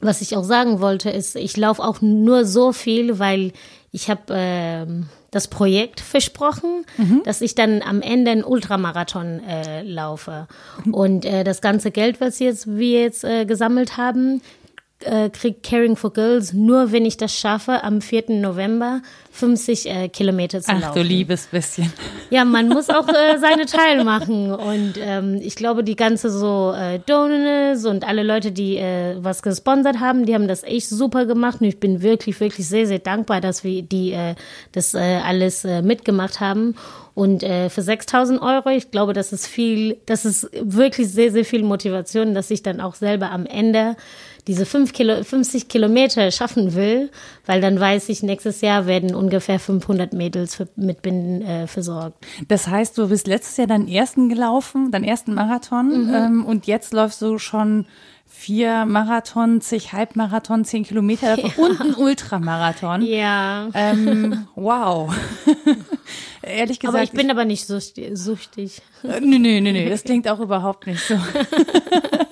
was ich auch sagen wollte, ist, ich laufe auch nur so viel, weil ich habe äh, das Projekt versprochen, mhm. dass ich dann am Ende einen Ultramarathon äh, laufe. Und äh, das ganze Geld, was jetzt, wir jetzt äh, gesammelt haben, äh, Caring for Girls nur, wenn ich das schaffe, am 4. November 50 äh, Kilometer zu Ach, laufen. Ach du liebes bisschen. Ja, man muss auch äh, seine Teil machen. Und ähm, ich glaube, die ganze so äh, Donors und alle Leute, die äh, was gesponsert haben, die haben das echt super gemacht. Und ich bin wirklich, wirklich sehr, sehr dankbar, dass wir die äh, das äh, alles äh, mitgemacht haben. Und äh, für 6000 Euro, ich glaube, das ist viel, das ist wirklich sehr, sehr viel Motivation, dass ich dann auch selber am Ende diese fünf Kilo, 50 Kilometer schaffen will, weil dann weiß ich, nächstes Jahr werden ungefähr 500 Mädels für, mit Binden äh, versorgt. Das heißt, du bist letztes Jahr deinen ersten gelaufen, deinen ersten Marathon mhm. ähm, und jetzt läufst du schon vier Marathon, zig Halbmarathon, zehn Kilometer ja. und ein Ultramarathon. Ja. Ähm, wow. Ehrlich gesagt. Aber ich bin aber nicht süchtig. Äh, nee, nee, nee, nee, das klingt auch überhaupt nicht so.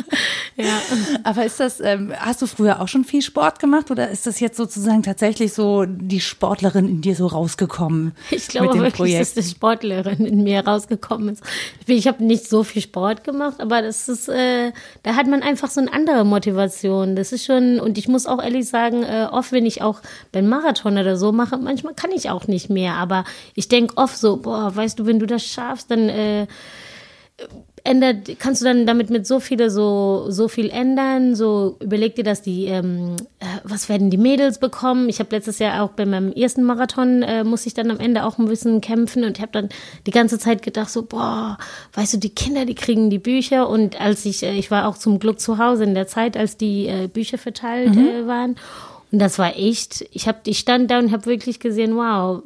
ja. Aber ist das, ähm, hast du früher auch schon viel Sport gemacht oder ist das jetzt sozusagen tatsächlich so die Sportlerin in dir so rausgekommen? Ich glaube wirklich, Projekt? dass die Sportlerin in mir rausgekommen ist. Ich, ich habe nicht so viel Sport gemacht, aber das ist, äh, da hat man einfach so eine andere Motivation. Das ist schon, und ich muss auch ehrlich sagen, äh, oft, wenn ich auch beim Marathon oder so mache, manchmal kann ich auch nicht mehr, aber ich denke oft so, boah, weißt du, wenn du das schaffst, dann äh, ändert, kannst du dann damit mit so viele so so viel ändern. So überleg dir, dass die, ähm, äh, was werden die Mädels bekommen? Ich habe letztes Jahr auch bei meinem ersten Marathon äh, muss ich dann am Ende auch ein bisschen kämpfen und ich habe dann die ganze Zeit gedacht so, boah, weißt du, die Kinder, die kriegen die Bücher und als ich, äh, ich war auch zum Glück zu Hause in der Zeit, als die äh, Bücher verteilt mhm. äh, waren und das war echt, ich habe, ich stand da und habe wirklich gesehen, wow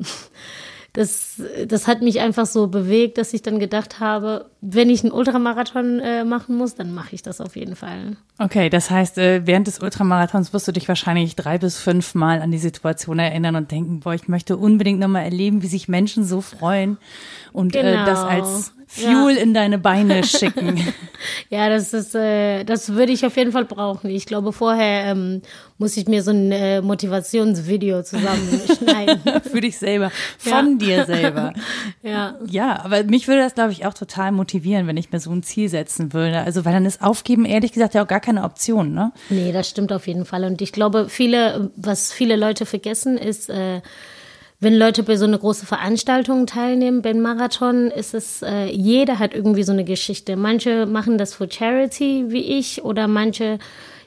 das, das hat mich einfach so bewegt, dass ich dann gedacht habe, wenn ich einen Ultramarathon äh, machen muss, dann mache ich das auf jeden Fall. Okay, das heißt, äh, während des Ultramarathons wirst du dich wahrscheinlich drei bis fünf Mal an die Situation erinnern und denken, boah, ich möchte unbedingt nochmal erleben, wie sich Menschen so freuen und genau. äh, das genau. als Fuel ja. in deine Beine schicken. ja, das ist, äh, das würde ich auf jeden Fall brauchen. Ich glaube, vorher ähm, muss ich mir so ein äh, Motivationsvideo zusammenschneiden. Für dich selber, von ja. dir selber. ja. Ja, aber mich würde das, glaube ich, auch total motivieren, wenn ich mir so ein Ziel setzen würde. Also, weil dann ist Aufgeben ehrlich gesagt ja auch gar keine Option, ne? Nee, das stimmt auf jeden Fall. Und ich glaube, viele, was viele Leute vergessen, ist, äh, wenn Leute bei so einer großen Veranstaltung teilnehmen, beim Marathon, ist es, äh, jeder hat irgendwie so eine Geschichte. Manche machen das für Charity, wie ich, oder manche,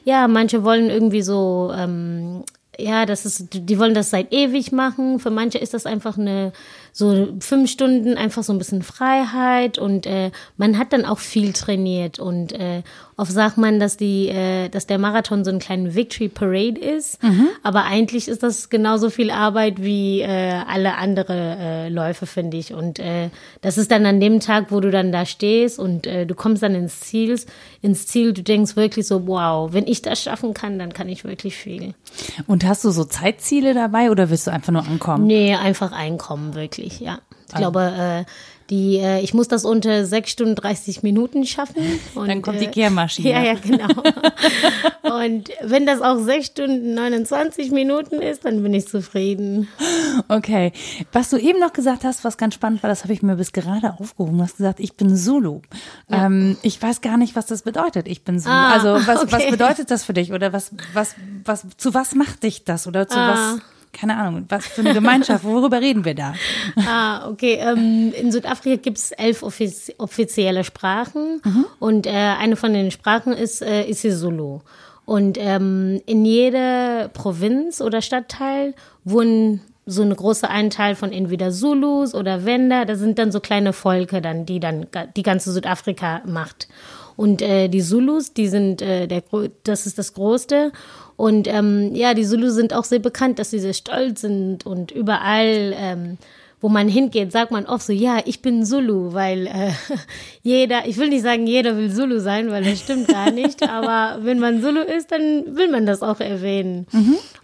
ja, manche wollen irgendwie so, ähm, ja, das ist, die wollen das seit ewig machen. Für manche ist das einfach eine, so fünf Stunden einfach so ein bisschen Freiheit und äh, man hat dann auch viel trainiert und äh, Oft sagt man, dass die, äh, dass der Marathon so ein kleiner Victory Parade ist, Mhm. aber eigentlich ist das genauso viel Arbeit wie äh, alle andere äh, Läufe, finde ich. Und äh, das ist dann an dem Tag, wo du dann da stehst und äh, du kommst dann ins Ziel, ins Ziel. Du denkst wirklich so, wow, wenn ich das schaffen kann, dann kann ich wirklich viel. Und hast du so Zeitziele dabei oder willst du einfach nur ankommen? Nee, einfach einkommen, wirklich, ja. Ich Also glaube, äh, die, äh, ich muss das unter 6 Stunden 30 Minuten schaffen. Und, Dann kommt die äh, Kehrmaschine. Ja, ja, genau. und wenn das auch 6 Stunden 29 Minuten ist, dann bin ich zufrieden. Okay. Was du eben noch gesagt hast, was ganz spannend war, das habe ich mir bis gerade aufgehoben. Du hast gesagt, ich bin Zulu. Ähm, ich weiß gar nicht, was das bedeutet. Ich bin Zulu. Ah, also was, was okay. bedeutet das für dich? Oder was, was, was, zu was macht dich das? Oder zu Ah. was, keine Ahnung, was für eine Gemeinschaft? Worüber reden wir da? Ah, okay. Ähm, in Südafrika gibt es elf offiz offizielle Sprachen und äh, eine von den Sprachen ist äh, isiZulu. Und ähm, in jeder Provinz oder Stadtteil wohnen so eine große Anteil von entweder Zulus oder Wender. Das sind dann so kleine Volke, dann die dann die ganze Südafrika macht. Und äh, die Zulus, die sind äh, der das ist das Größte. Und ähm, ja, die Zulus sind auch sehr bekannt, dass sie sehr stolz sind und überall, ähm, wo man hingeht, sagt man oft so, ja, ich bin Zulu, weil äh, jeder, ich will nicht sagen, jeder will Zulu sein, weil das stimmt gar nicht, aber wenn man Zulu ist, dann will man das auch erwähnen.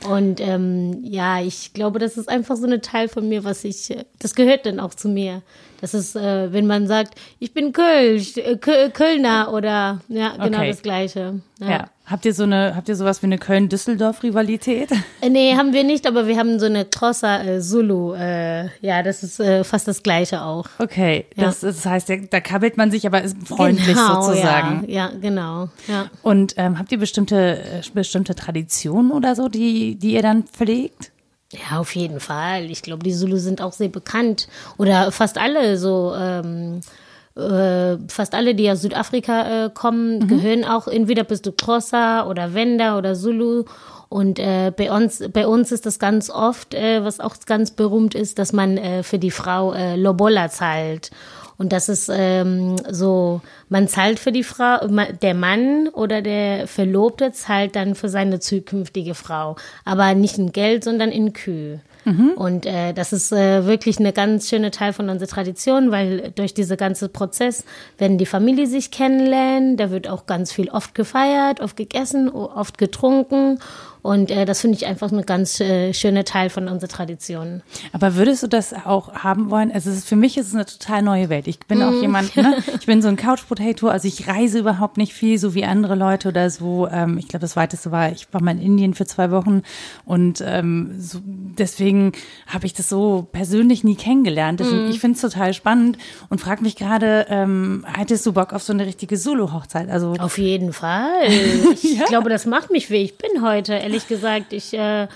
Und ähm, ja, ich glaube, das ist einfach so ein Teil von mir, was ich, äh, das gehört dann auch zu mir. Das ist, äh, wenn man sagt, ich bin Kölsch, äh, Kö- Kölner oder ja, genau Okay. das Gleiche. Ja. Habt ihr so eine, habt ihr sowas wie eine Köln-Düsseldorf-Rivalität? Äh, Nee, haben wir nicht, aber wir haben so eine Crosser äh, Zulu. Äh, ja, das ist äh, fast das Gleiche auch. Okay, das, das heißt, da, da kabbelt man sich, aber ist freundlich genau, sozusagen. Ja, ja genau. Ja. Und ähm, habt ihr bestimmte, äh, bestimmte Traditionen oder so, die, die ihr dann pflegt? Ja, auf jeden Fall. Ich glaube, die Zulu sind auch sehr bekannt. Oder fast alle so. Ähm, äh, fast alle, die aus Südafrika äh, kommen, gehören auch entweder bist du Xhosa oder Wenda oder Zulu. Und äh, bei uns, bei uns ist das ganz oft, äh, was auch ganz berühmt ist, dass man äh, für die Frau äh, Lobola zahlt. Und das ist ähm, so, man zahlt für die Frau, der Mann oder der Verlobte zahlt dann für seine zukünftige Frau. Aber nicht in Geld, sondern in Kühe. Und äh, das ist äh, wirklich eine ganz schöne Teil von unserer Tradition, weil durch diese ganze Prozess werden die Familie sich kennenlernen, da wird auch ganz viel oft gefeiert, oft gegessen, oft getrunken und äh, das finde ich einfach eine ganz äh, schöne Teil von unserer Tradition. Aber würdest du das auch haben wollen? Also ist, für mich ist es eine total neue Welt. Ich bin auch jemand, ne? ich bin so ein Couch Potato, also ich reise überhaupt nicht viel, so wie andere Leute oder so. Ähm, ich glaube, das weiteste war, ich war mal in Indien für zwei Wochen und ähm, so, deswegen habe ich das so persönlich nie kennengelernt. Deswegen, Ich finde es total spannend und frage mich gerade, ähm, hättest du Bock auf so eine richtige Solo-Hochzeit? Also Auf jeden Fall. Ich glaube, das macht mich, wie ich bin heute. Ehrlich gesagt, ich, äh,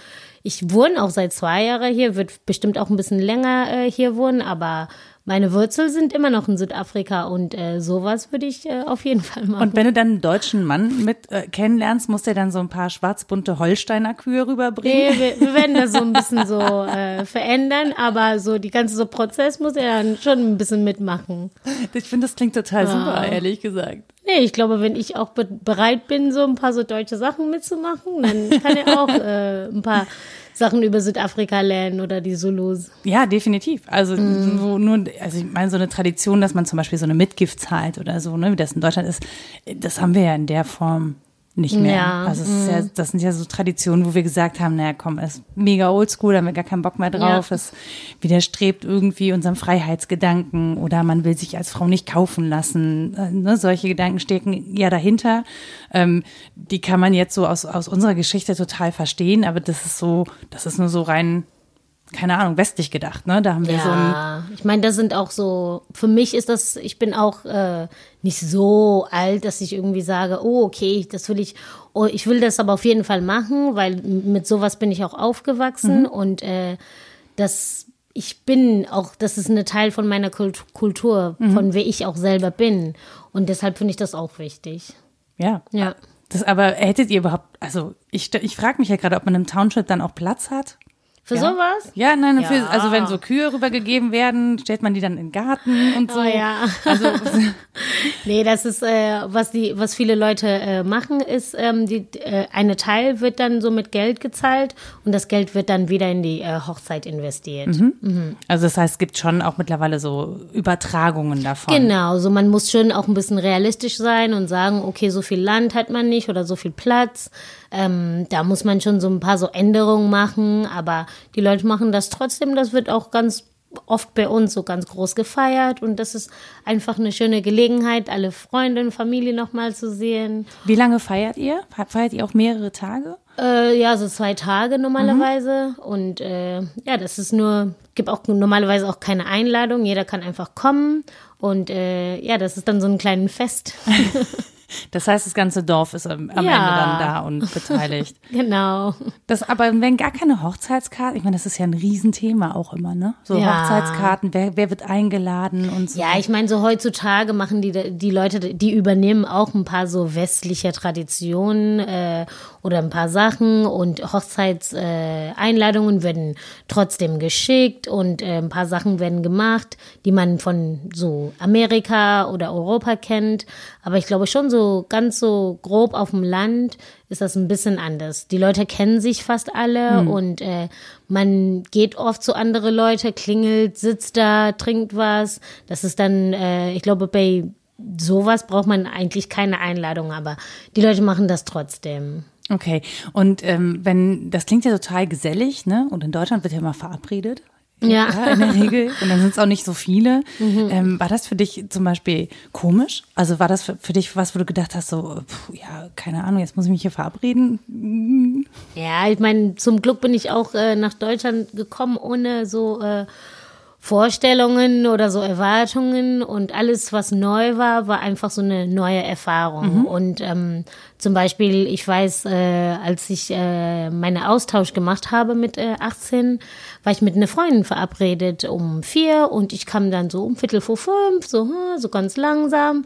ich wohne auch seit zwei Jahren hier, wird bestimmt auch ein bisschen länger äh, hier wohnen, aber meine Wurzeln sind immer noch in Südafrika und äh, sowas würde ich äh, auf jeden Fall machen. Und wenn du dann einen deutschen Mann mit äh, kennenlernst, muss der dann so ein paar schwarzbunte Holsteiner Kühe rüberbringen? Nee, wir, wir werden das so ein bisschen so äh, verändern, aber so die ganze so Prozess muss er dann schon ein bisschen mitmachen. Ich finde, das klingt total super, ehrlich gesagt. Nee, ich glaube, wenn ich auch be bereit bin, so ein paar so deutsche Sachen mitzumachen, dann kann er auch äh, ein paar Sachen über Südafrika lernen oder die Zulus. Ja, definitiv. Also Mhm. so nur, also ich meine, so eine Tradition, dass man zum Beispiel so eine Mitgift zahlt oder so, ne, wie das in Deutschland ist, das haben wir ja in der Form nicht mehr. Ja. Also es ist ja, das sind ja so Traditionen, wo wir gesagt haben, naja, komm, ist mega oldschool, da haben wir gar keinen Bock mehr drauf. Ja. Das widerstrebt irgendwie unserem Freiheitsgedanken oder man will sich als Frau nicht kaufen lassen. Äh, Ne, solche Gedanken stecken ja dahinter. Ähm, die kann man jetzt so aus, aus unserer Geschichte total verstehen, aber das ist so, das ist nur so rein keine Ahnung, westlich gedacht, ne? Da haben wir so ein, Ja, ich meine, das sind auch so, für mich ist das, ich bin auch äh, nicht so alt, dass ich irgendwie sage, oh, okay, das will ich, oh, ich will das aber auf jeden Fall machen, weil mit sowas bin ich auch aufgewachsen und äh, das, ich bin auch, das ist ein Teil von meiner Kult Kultur, von wer ich auch selber bin. Und deshalb finde ich das auch wichtig. ja. Ja. Das aber hättet ihr überhaupt, also ich, ich frage mich ja gerade, ob man im Township dann auch Platz hat? Für ja. sowas? Ja, nein, Ja. Für, also wenn so Kühe rübergegeben werden, stellt man die dann in den Garten und so. Oh ja. Also Nee, das ist, äh, was die, was viele Leute äh, machen, ist, ähm, die, äh, eine Teil wird dann so mit Geld gezahlt und das Geld wird dann wieder in die äh, Hochzeit investiert. Also das heißt, es gibt schon auch mittlerweile so Übertragungen davon. Genau, so man muss schon auch ein bisschen realistisch sein und sagen, okay, so viel Land hat man nicht oder so viel Platz. Ähm, da muss man schon so ein paar so Änderungen machen, aber die Leute machen das trotzdem. Das wird auch ganz oft bei uns so ganz groß gefeiert und das ist einfach eine schöne Gelegenheit, alle Freunde und Familie nochmal zu sehen. Wie lange feiert ihr? Feiert ihr auch mehrere Tage? Äh, ja, so zwei Tage normalerweise. Und äh, ja, das ist nur, gibt auch normalerweise auch keine Einladung. Jeder kann einfach kommen. Und äh, ja, das ist dann so ein kleines Fest. Das heißt, das ganze Dorf ist am, am Ja. Ende dann da und beteiligt. genau. Das, aber wenn gar keine Hochzeitskarten, ich meine, das ist ja ein Riesenthema auch immer, ne? So Ja. Hochzeitskarten, wer, wer wird eingeladen und so. Ja, ich meine, so heutzutage machen die, die Leute, die übernehmen auch ein paar so westliche Traditionen äh, oder ein paar Sachen und Hochzeitseinladungen äh, Einladungen werden trotzdem geschickt und äh, ein paar Sachen werden gemacht, die man von so Amerika oder Europa kennt. Aber ich glaube schon so ganz so grob auf dem Land ist das ein bisschen anders. Die Leute kennen sich fast alle und äh, man geht oft zu andere Leute, klingelt, sitzt da, trinkt was. Das ist dann, äh, ich glaube, bei sowas braucht man eigentlich keine Einladung, aber die Leute machen das trotzdem. Okay. Und ähm, wenn, das klingt ja total gesellig, ne? Und in Deutschland wird ja immer verabredet. Ja. in der Regel. Und dann sind es auch nicht so viele. Ähm, war das für dich zum Beispiel komisch? Also war das für, für dich was, wo du gedacht hast, so, pf, ja, keine Ahnung, jetzt muss ich mich hier verabreden? Ja, ich meine, zum Glück bin ich auch äh, nach Deutschland gekommen ohne so äh, Vorstellungen oder so Erwartungen und alles, was neu war, war einfach so eine neue Erfahrung. Und ähm, zum Beispiel, ich weiß, äh, als ich äh, meine Austausch gemacht habe mit äh, 18, war ich mit einer Freundin verabredet um vier und ich kam dann so um Viertel vor fünf, so, hm, so ganz langsam.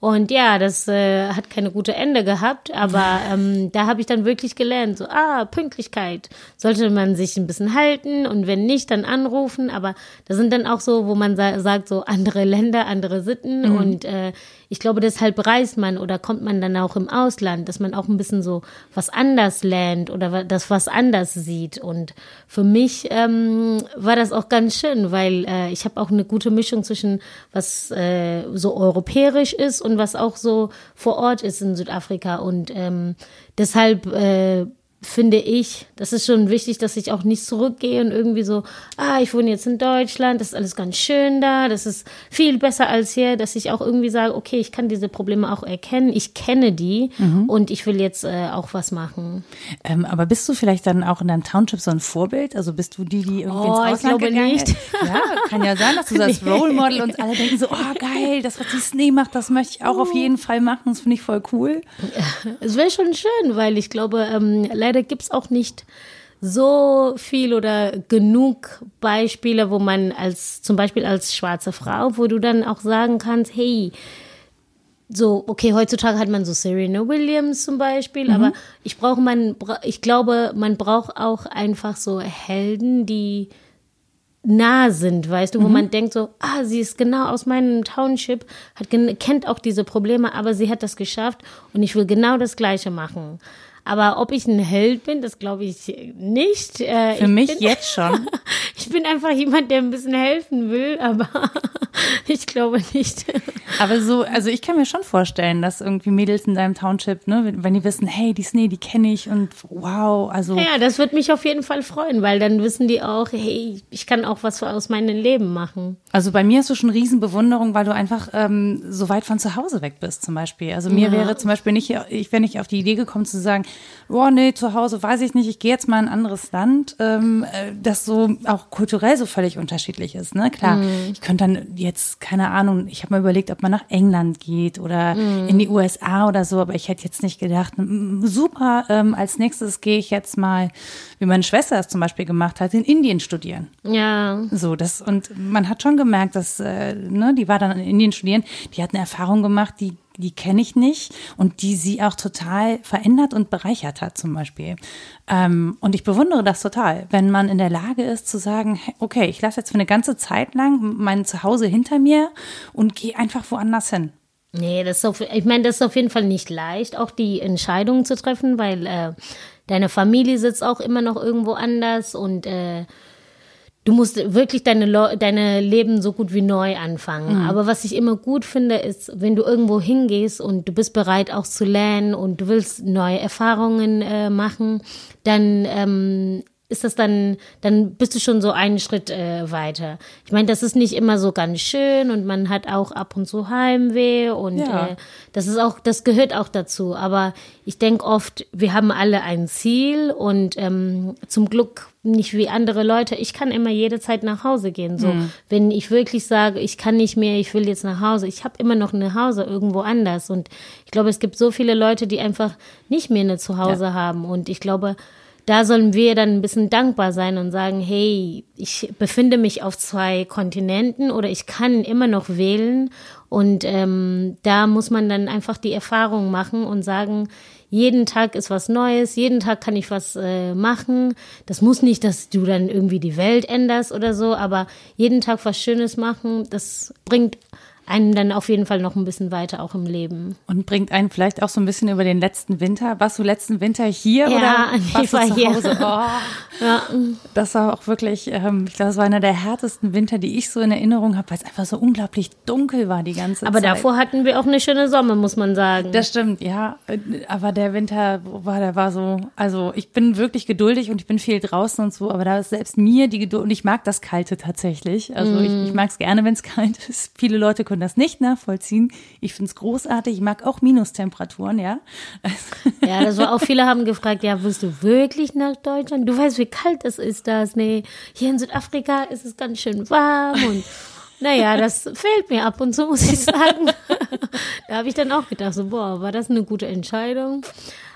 Und ja, das äh, hat keine gute Ende gehabt, aber ähm, da habe ich dann wirklich gelernt, so, ah, Pünktlichkeit, sollte man sich ein bisschen halten und wenn nicht, dann anrufen, aber da sind dann auch so, wo man sa sagt, so andere Länder, andere Sitten. Und äh, ich glaube, deshalb reist man oder kommt man dann auch im Ausland, dass man auch ein bisschen so was anders lernt oder das was anders sieht. Und für mich ähm, war das auch ganz schön, weil äh, ich habe auch eine gute Mischung zwischen was äh, so europäisch ist und was auch so vor Ort ist in Südafrika. Und ähm, deshalb äh, finde ich, das ist schon wichtig, dass ich auch nicht zurückgehe und irgendwie so, ah, ich wohne jetzt in Deutschland, das ist alles ganz schön da, das ist viel besser als hier, dass ich auch irgendwie sage, okay, ich kann diese Probleme auch erkennen, ich kenne die und ich will jetzt äh, auch was machen. Ähm, aber bist du vielleicht dann auch in deinem Township so ein Vorbild? Also bist du die, die irgendwie Oh, ich ins Ausland glaube gegangen nicht. ist? Ja, kann ja sein, dass du das Nee. Role Model und alle denken so, oh geil, das, was die Snee macht, das möchte ich auch auf jeden Fall machen. Das finde ich voll cool. Es wäre schon schön, weil ich glaube, ähm, leider gibt's auch nicht so viel oder genug Beispiele, wo man als zum Beispiel als schwarze Frau, wo du dann auch sagen kannst, hey, so, okay, heutzutage hat man so Serena Williams zum Beispiel, aber ich brauche man, ich glaube, man braucht auch einfach so Helden, die nah sind, weißt du, wo man denkt so, ah, sie ist genau aus meinem Township, hat kennt auch diese Probleme, aber sie hat das geschafft und ich will genau das Gleiche machen. Aber ob ich ein Held bin, das glaube ich nicht. Äh, Für ich mich bin, jetzt schon. Ich bin einfach jemand, der ein bisschen helfen will, aber ich glaube nicht. Aber so, also ich kann mir schon vorstellen, dass irgendwie Mädels in deinem Township, ne, wenn, wenn die wissen, hey, die Snee, die kenne ich und wow, also Ja, das wird mich auf jeden Fall freuen, weil dann wissen die auch, hey, ich kann auch was aus meinem Leben machen. Also bei mir hast du schon Riesenbewunderung, weil du einfach ähm, so weit von zu Hause weg bist, zum Beispiel. Also mir Ja. wäre zum Beispiel nicht, ich wäre nicht auf die Idee gekommen zu sagen, oh nee, zu Hause weiß ich nicht, ich gehe jetzt mal in ein anderes Land, ähm, äh, das so auch kulturell so völlig unterschiedlich ist. Ne? Klar, Mhm. ich könnte dann jetzt, keine Ahnung, ich habe mal überlegt, ob man nach England geht oder Mhm. in die USA oder so, aber ich hätte jetzt nicht gedacht, mm, super, ähm, als nächstes gehe ich jetzt mal, wie meine Schwester es zum Beispiel gemacht hat, in Indien studieren. Ja, So, das, und man hat schon gemerkt, dass, äh, ne, die war dann in Indien studieren, die hat eine Erfahrung gemacht, die die kenne ich nicht und die sie auch total verändert und bereichert hat zum Beispiel. Ähm, und ich bewundere das total, wenn man in der Lage ist zu sagen, okay, ich lasse jetzt für eine ganze Zeit lang mein Zuhause hinter mir und gehe einfach woanders hin. Nee, das ist auf, ich meine, das ist auf jeden Fall nicht leicht, auch die Entscheidungen zu treffen, weil äh, deine Familie sitzt auch immer noch irgendwo anders und äh, du musst wirklich deine, deine Leben so gut wie neu anfangen. Mhm. Aber was ich immer gut finde, ist, wenn du irgendwo hingehst und du bist bereit auch zu lernen und du willst neue Erfahrungen äh, machen, dann ähm, ist das dann, dann bist du schon so einen Schritt äh, weiter. Ich meine, das ist nicht immer so ganz schön und man hat auch ab und zu Heimweh und ja. äh, das ist auch, das gehört auch dazu. Aber ich denke oft, wir haben alle ein Ziel und ähm, zum Glück nicht wie andere Leute. Ich kann immer jede Zeit nach Hause gehen. So, mhm. wenn ich wirklich sage, ich kann nicht mehr, ich will jetzt nach Hause. Ich habe immer noch eine Hause irgendwo anders und ich glaube, es gibt so viele Leute, die einfach nicht mehr eine Zuhause ja. haben und ich glaube, da sollen wir dann ein bisschen dankbar sein und sagen, hey, ich befinde mich auf zwei Kontinenten oder ich kann immer noch wählen. Und ähm, da muss man dann einfach die Erfahrung machen und sagen, jeden Tag ist was Neues, jeden Tag kann ich was äh, machen. Das muss nicht, dass du dann irgendwie die Welt änderst oder so, aber jeden Tag was Schönes machen, das bringt einen dann auf jeden Fall noch ein bisschen weiter auch im Leben. Und bringt einen vielleicht auch so ein bisschen über den letzten Winter. Warst du letzten Winter hier ja, oder warst ich war du zu Hause? Oh. ja. Das war auch wirklich, ähm, ich glaube, es war einer der härtesten Winter, die ich so in Erinnerung habe, weil es einfach so unglaublich dunkel war die ganze aber Zeit. Aber davor hatten wir auch eine schöne Sommer, muss man sagen. Das stimmt, ja. Aber der Winter war, der war so, also ich bin wirklich geduldig und ich bin viel draußen und so, aber da ist selbst mir die Geduld und ich mag das Kalte tatsächlich. Also mm. ich, ich mag es gerne, wenn es kalt ist. Viele Leute können das nicht nachvollziehen. Ich finde es großartig. Ich mag auch Minustemperaturen, ja. Ja, das war auch viele haben gefragt, ja, willst du wirklich nach Deutschland? Du weißt, wie kalt es ist das. Nee, hier in Südafrika ist es ganz schön warm und naja, das fehlt mir ab und zu, muss ich sagen. da habe ich dann auch gedacht, so, boah, war das eine gute Entscheidung?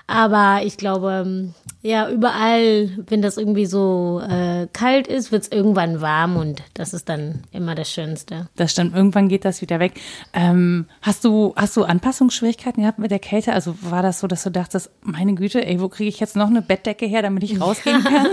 Aber ich glaube, ähm, ja, überall, wenn das irgendwie so äh, kalt ist, wird es irgendwann warm und das ist dann immer das Schönste. Das stimmt, irgendwann geht das wieder weg. Ähm, hast du, hast du Anpassungsschwierigkeiten gehabt mit der Kälte? Also war das so, dass du dachtest, meine Güte, ey, wo kriege ich jetzt noch eine Bettdecke her, damit ich rausgehen kann?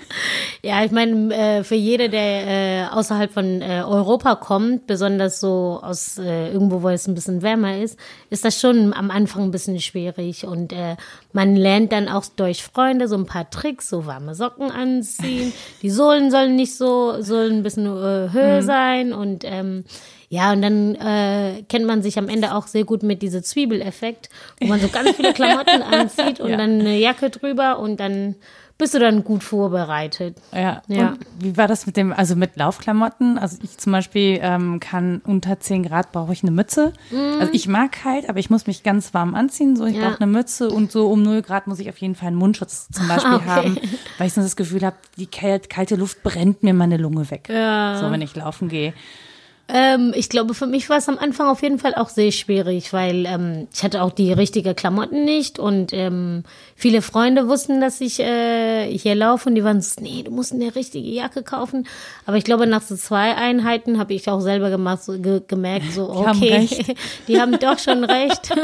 ja, ich meine, äh, für jede, der äh, außerhalb von äh, Europa kommt, besonders so aus äh, irgendwo, wo es ein bisschen wärmer ist, ist das schon am Anfang ein bisschen schwierig und äh, man lernt dann auch durch Freunde so ein paar Tricks, so warme Socken anziehen. Die Sohlen sollen nicht so, sollen ein bisschen äh, höher mhm. sein und ähm, ja, und dann äh, kennt man sich am Ende auch sehr gut mit diesem Zwiebeleffekt, wo man so ganz viele Klamotten anzieht und ja. dann eine Jacke drüber und dann bist du dann gut vorbereitet. Ja. ja. Und wie war das mit dem, also mit Laufklamotten? Also ich zum Beispiel ähm, kann unter 10 Grad brauche ich eine Mütze. Mm. Also ich mag kalt, aber ich muss mich ganz warm anziehen. So, ich ja. brauche eine Mütze und so um 0 Grad muss ich auf jeden Fall einen Mundschutz zum Beispiel okay. haben, weil ich sonst das Gefühl habe, die kalte Luft brennt mir meine Lunge weg. Ja. So, wenn ich laufen gehe. Ähm, ich glaube, für mich war es am Anfang auf jeden Fall auch sehr schwierig, weil ähm, ich hatte auch die richtige Klamotten nicht und ähm, viele Freunde wussten, dass ich äh, hier laufe und die waren so, nee, du musst eine richtige Jacke kaufen. Aber ich glaube, nach so zwei Einheiten habe ich auch selber gemacht, so, ge gemerkt, so okay, die haben, die haben doch schon recht.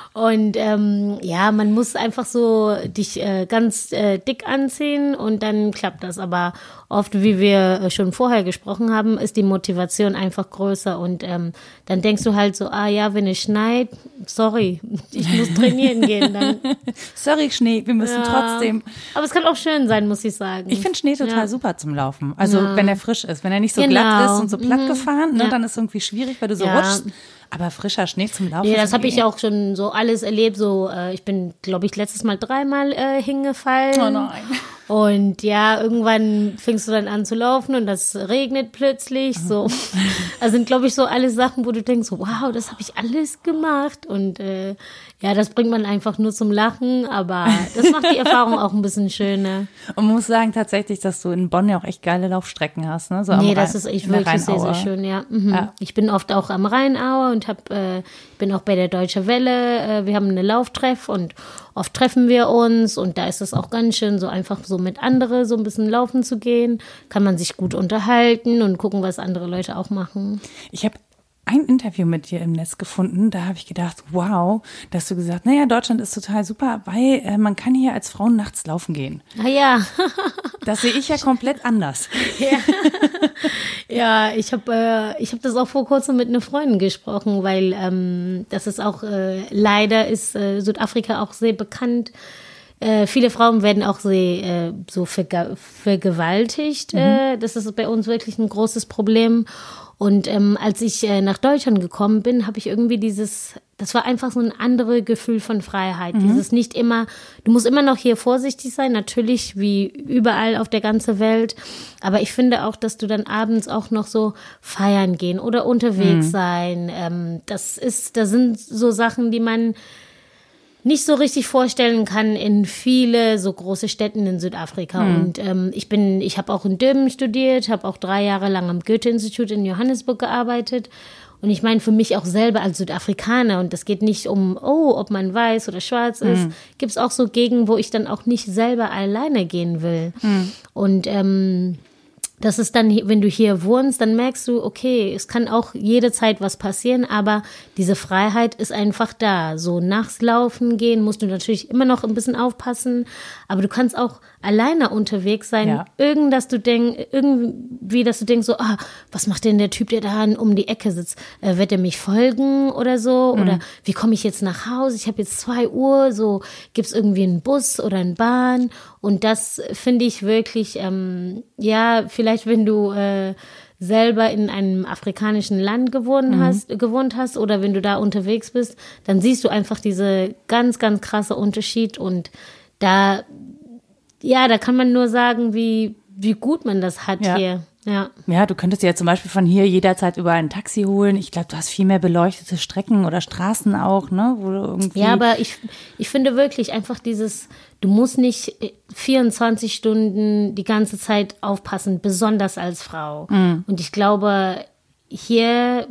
Und ähm, ja, man muss einfach so dich äh, ganz äh, dick anziehen und dann klappt das. Aber oft, wie wir schon vorher gesprochen haben, ist die Motivation einfach größer und ähm, dann denkst du halt so, ah ja, wenn es schneit, sorry, ich muss trainieren gehen. Dann. sorry, Schnee, wir müssen ja. trotzdem. Aber es kann auch schön sein, muss ich sagen. Ich finde Schnee total ja. super zum Laufen. Also ja. wenn er frisch ist, wenn er nicht so genau. glatt ist und so platt mhm. gefahren, ne, dann ist es irgendwie schwierig, weil du so rutschst. Aber frischer Schnee zum Laufen. Ja, das habe ich ja auch schon so alles erlebt. So, äh, ich bin, glaube ich, letztes Mal dreimal äh, hingefallen. Oh nein. Und ja, irgendwann fängst du dann an zu laufen und das regnet plötzlich. So, also sind, glaube ich, so alle Sachen, wo du denkst, wow, das habe ich alles gemacht. Und äh, ja, das bringt man einfach nur zum Lachen, aber das macht die Erfahrung auch ein bisschen schöner. Und man muss sagen tatsächlich, dass du in Bonn ja auch echt geile Laufstrecken hast, ne? So nee, das ist echt wirklich sehr, sehr schön, ja. Mhm. ja. Ich bin oft auch am Rheinaue und hab, äh, bin auch bei der Deutsche Welle. Äh, wir haben eine Lauftreff und oft treffen wir uns und da ist es auch ganz schön, so einfach so mit anderen so ein bisschen laufen zu gehen. Kann man sich gut unterhalten und gucken, was andere Leute auch machen. Ich habe ein Interview mit dir im Netz gefunden, da habe ich gedacht, wow, dass du gesagt, naja, Deutschland ist total super, weil äh, man kann hier als Frau nachts laufen gehen. Ah ja. das sehe ich ja komplett anders. Ja, ja ich habe äh, ich hab das auch vor kurzem mit einer Freundin gesprochen, weil ähm, das ist auch, äh, leider ist äh, Südafrika auch sehr bekannt. Äh, viele Frauen werden auch sehr, äh, so verge vergewaltigt. Mhm. Äh, das ist bei uns wirklich ein großes Problem. Und ähm, als ich äh, nach Deutschland gekommen bin, habe ich irgendwie dieses, das war einfach so ein anderes Gefühl von Freiheit. Mhm. Dieses nicht immer, du musst immer noch hier vorsichtig sein, natürlich wie überall auf der ganzen Welt. Aber ich finde auch, dass du dann abends auch noch so feiern gehen oder unterwegs mhm. sein. Ähm, das ist, das sind so Sachen, die man nicht so richtig vorstellen kann in viele so große Städten in Südafrika. Mhm. Und ähm, ich bin, ich habe auch in Durban studiert, habe auch drei Jahre lang am Goethe-Institut in Johannesburg gearbeitet. Und ich meine, für mich auch selber als Südafrikaner, und das geht nicht um, oh, ob man weiß oder schwarz ist, mhm. gibt es auch so Gegenden, wo ich dann auch nicht selber alleine gehen will. Mhm. Und ähm, das ist dann, wenn du hier wohnst, dann merkst du, okay, es kann auch jederzeit was passieren, aber diese Freiheit ist einfach da. So nachts laufen gehen musst du natürlich immer noch ein bisschen aufpassen, aber du kannst auch alleine unterwegs sein. Ja. Irgend, dass du denkst, irgendwie, dass du denkst so, ah, was macht denn der Typ, der da um die Ecke sitzt? Äh, wird er mich folgen oder so? Mhm. Oder wie komme ich jetzt nach Hause? Ich habe jetzt zwei Uhr, so gibt's irgendwie einen Bus oder eine Bahn? Und das finde ich wirklich, ähm, ja, vielleicht wenn du äh, selber in einem afrikanischen Land gewohnt mhm. hast, gewohnt hast oder wenn du da unterwegs bist, dann siehst du einfach diese ganz, ganz krasse Unterschied und da, ja, da kann man nur sagen, wie, wie gut man das hat ja. hier. Ja. Ja, du könntest ja zum Beispiel von hier jederzeit über ein Taxi holen. Ich glaube, du hast viel mehr beleuchtete Strecken oder Straßen auch, ne? Wo du irgendwie ja, aber ich, ich finde wirklich einfach dieses, du musst nicht 24 Stunden die ganze Zeit aufpassen, besonders als Frau. Mhm. Und ich glaube, hier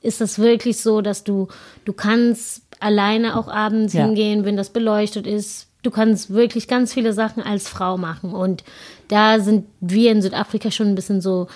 ist es wirklich so, dass du, du kannst alleine auch abends ja. hingehen, wenn das beleuchtet ist. Du kannst wirklich ganz viele Sachen als Frau machen. Und da sind wir in Südafrika schon ein bisschen so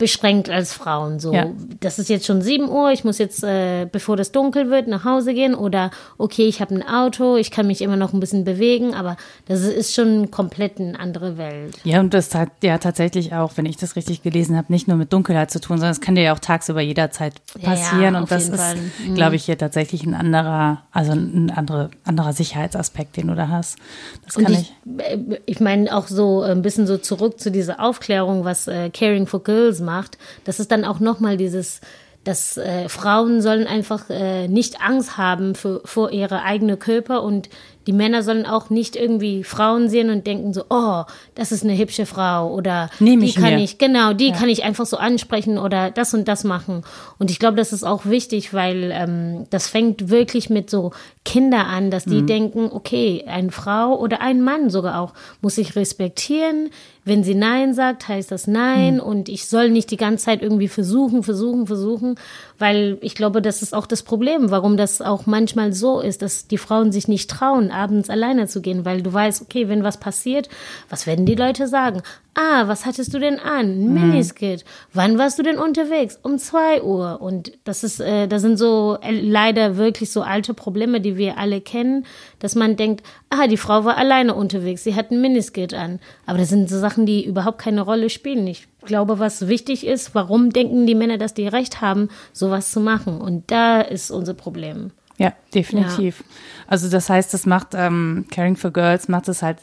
beschränkt als Frauen. So, ja. das ist jetzt schon 7 Uhr, ich muss jetzt, äh, bevor das dunkel wird, nach Hause gehen oder okay, ich habe ein Auto, ich kann mich immer noch ein bisschen bewegen, aber das ist schon komplett eine andere Welt. Ja, und das hat ja tatsächlich auch, wenn ich das richtig gelesen habe, nicht nur mit Dunkelheit zu tun, sondern es kann dir ja auch tagsüber jederzeit passieren ja, ja, und das ist, mhm. glaube ich, hier tatsächlich ein anderer, also ein andere, anderer Sicherheitsaspekt, den du da hast. Das kann ich. Ich, ich meine auch so ein bisschen so zurück zu dieser Aufklärung, was äh, Caring for Girls macht macht, das ist dann auch nochmal dieses, dass äh, Frauen sollen einfach äh, nicht Angst haben für, vor ihre eigene Körper und die Männer sollen auch nicht irgendwie Frauen sehen und denken so, oh, das ist eine hübsche Frau oder Nehm die kann mir. ich, genau, die ja. kann ich einfach so ansprechen oder das und das machen. Und ich glaube, das ist auch wichtig, weil ähm, das fängt wirklich mit so Kinder an, dass die mhm. denken, okay, eine Frau oder ein Mann sogar auch muss ich respektieren. Wenn sie Nein sagt, heißt das Nein mhm. und ich soll nicht die ganze Zeit irgendwie versuchen, versuchen, versuchen, weil ich glaube, das ist auch das Problem, warum das auch manchmal so ist, dass die Frauen sich nicht trauen, abends alleine zu gehen, weil du weißt, okay, wenn was passiert, was werden die Leute sagen? Ah, was hattest du denn an? Ein mhm. Miniskit. Wann warst du denn unterwegs? Um zwei Uhr. Und das ist, äh, das sind so äh, leider wirklich so alte Probleme, die wir alle kennen, dass man denkt, ah, die Frau war alleine unterwegs, sie hat ein Miniskit an. Aber das sind so Sachen, die überhaupt keine Rolle spielen. Ich glaube, was wichtig ist, warum denken die Männer, dass die Recht haben, sowas zu machen? Und da ist unser Problem. Ja, definitiv. Ja. Also das heißt, das macht ähm, Caring for Girls macht es halt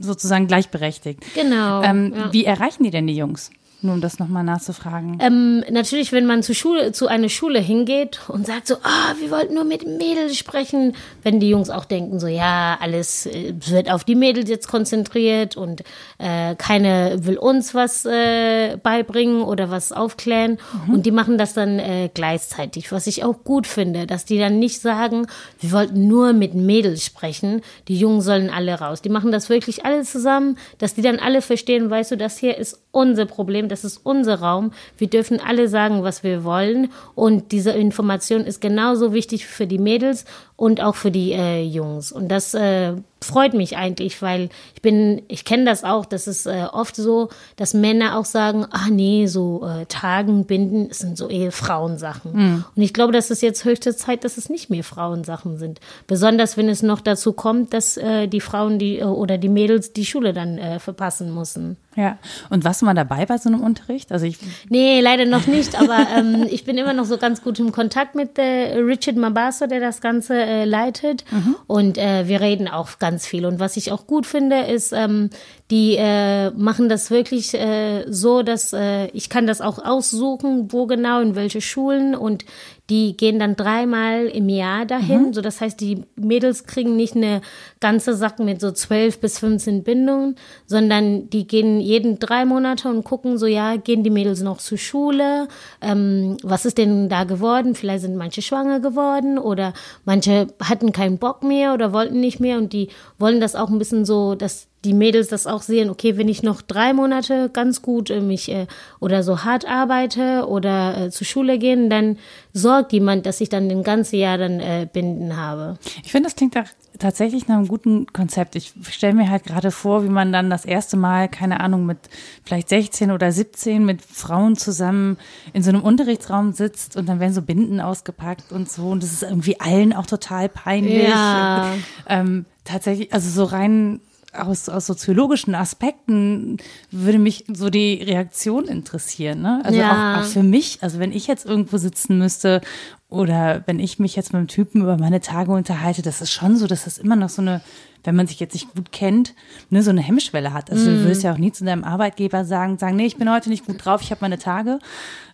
sozusagen gleichberechtigt. Genau. Ähm, ja. Wie erreichen die denn die Jungs? Nur um das nochmal nachzufragen. Ähm, natürlich, wenn man zu Schule, zu einer Schule hingeht und sagt so, ah, wir wollten nur mit Mädels sprechen, wenn die Jungs auch denken so, ja, alles äh, wird auf die Mädels jetzt konzentriert und äh, keine will uns was äh, beibringen oder was aufklären mhm. und die machen das dann äh, gleichzeitig, was ich auch gut finde, dass die dann nicht sagen, wir wollten nur mit Mädels sprechen, die Jungen sollen alle raus. Die machen das wirklich alle zusammen, dass die dann alle verstehen, weißt du, das hier ist unser Problem, das ist unser Raum. Wir dürfen alle sagen, was wir wollen. Und diese Information ist genauso wichtig für die Mädels und auch für die äh, Jungs. Und das, äh, freut mich eigentlich, weil ich bin, ich kenne das auch, das ist äh, oft so, dass Männer auch sagen, ah nee, so äh, Tagen, Binden, sind so eher Frauensachen. Mhm. Und ich glaube, das ist jetzt höchste Zeit, dass es nicht mehr Frauensachen sind. Besonders wenn es noch dazu kommt, dass äh, die Frauen die äh, oder die Mädels die Schule dann äh, verpassen müssen. Ja, und warst du mal dabei bei so einem Unterricht? Also ich nee, leider noch nicht, aber ähm, ich bin immer noch so ganz gut im Kontakt mit äh, Richard Mabasso, der das Ganze äh, leitet. Mhm. Und äh, wir reden auch ganz viel. Und was ich auch gut finde, ist, ähm, die äh, machen das wirklich äh, so, dass äh, ich kann das auch aussuchen, wo genau, in welche Schulen. Und die gehen dann dreimal im Jahr dahin. Mhm. So, das heißt, die Mädels kriegen nicht eine ganze Sache mit so zwölf bis 15 Bindungen, sondern die gehen jeden drei Monate und gucken so, ja, gehen die Mädels noch zur Schule? Ähm, was ist denn da geworden? Vielleicht sind manche schwanger geworden oder manche hatten keinen Bock mehr oder wollten nicht mehr und die wollen das auch ein bisschen so, dass die Mädels das auch sehen, okay, wenn ich noch drei Monate ganz gut äh, mich äh, oder so hart arbeite oder äh, zur Schule gehen, dann sorgt jemand, dass ich dann den ganzen Jahr dann äh, Binden habe. Ich finde, das klingt doch tatsächlich nach einem guten Konzept. Ich stelle mir halt gerade vor, wie man dann das erste Mal, keine Ahnung, mit vielleicht 16 oder 17 mit Frauen zusammen in so einem Unterrichtsraum sitzt und dann werden so Binden ausgepackt und so und das ist irgendwie allen auch total peinlich. Ja. Ähm, tatsächlich, also so rein aus, aus soziologischen Aspekten würde mich so die Reaktion interessieren. Ne? Also ja. auch, auch für mich, also wenn ich jetzt irgendwo sitzen müsste oder wenn ich mich jetzt mit einem Typen über meine Tage unterhalte, das ist schon so, dass das immer noch so eine, wenn man sich jetzt nicht gut kennt, ne, so eine Hemmschwelle hat. Also mm. du würdest ja auch nie zu deinem Arbeitgeber sagen, sagen, nee, ich bin heute nicht gut drauf, ich habe meine Tage.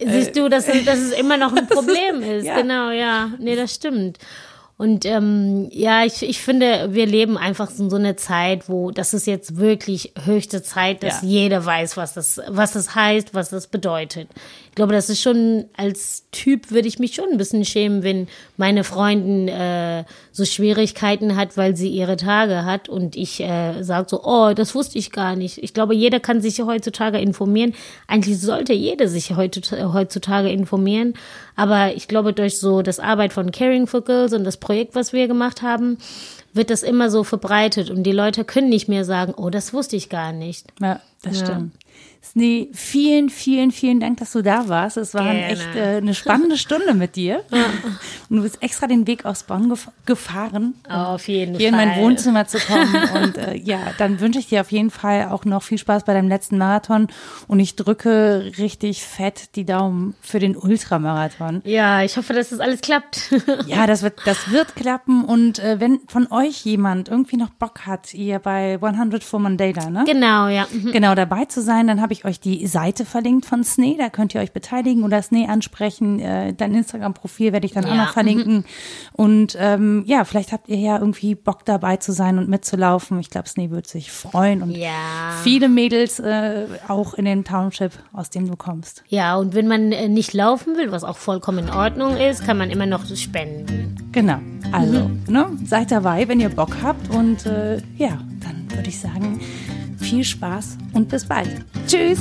Siehst du, dass, dass es immer noch ein Problem ist. Ja. Genau, ja. Nee, das stimmt. Und ähm, ja, ich, ich finde, wir leben einfach in so einer Zeit, wo das ist jetzt wirklich höchste Zeit, dass ja. jeder weiß, was das, was das heißt, was das bedeutet. Ich glaube, das ist schon, als Typ würde ich mich schon ein bisschen schämen, wenn meine Freundin äh, so Schwierigkeiten hat, weil sie ihre Tage hat und ich äh, sage so, oh, das wusste ich gar nicht. Ich glaube, jeder kann sich heutzutage informieren. Eigentlich sollte jeder sich heutzutage informieren. Aber ich glaube, durch so das Arbeit von Caring for Girls und das Projekt, was wir gemacht haben, wird das immer so verbreitet und die Leute können nicht mehr sagen, oh, das wusste ich gar nicht. Ja, das ja. stimmt. Snee, vielen, vielen, vielen Dank, dass du da warst. Es war Gerne. echt äh, eine spannende Stunde mit dir. Und du bist extra den Weg aus Bonn gef gefahren, oh, auf jeden hier Fall. in mein Wohnzimmer zu kommen. Und äh, ja, dann wünsche ich dir auf jeden Fall auch noch viel Spaß bei deinem letzten Marathon. Und ich drücke richtig fett die Daumen für den Ultramarathon. Ja, ich hoffe, dass das alles klappt. ja, das wird, das wird klappen. Und äh, wenn von euch jemand irgendwie noch Bock hat, ihr bei 100 for Mandela, ne? Genau, ja. Mhm. Genau, dabei zu sein, dann habe ich euch die Seite verlinkt von Snee, da könnt ihr euch beteiligen oder Snee ansprechen. Äh, dein Instagram-Profil werde ich dann ja. auch noch verlinken. Mhm. Und ähm, ja, vielleicht habt ihr ja irgendwie Bock dabei zu sein und mitzulaufen. Ich glaube, Snee würde sich freuen und ja. viele Mädels äh, auch in den Township, aus dem du kommst. Ja, und wenn man äh, nicht laufen will, was auch vollkommen in Ordnung ist, kann man immer noch spenden. Genau. Also, mhm. ne, seid dabei, wenn ihr Bock habt und äh, ja, dann würde ich sagen, viel Spaß und bis bald. Tschüss!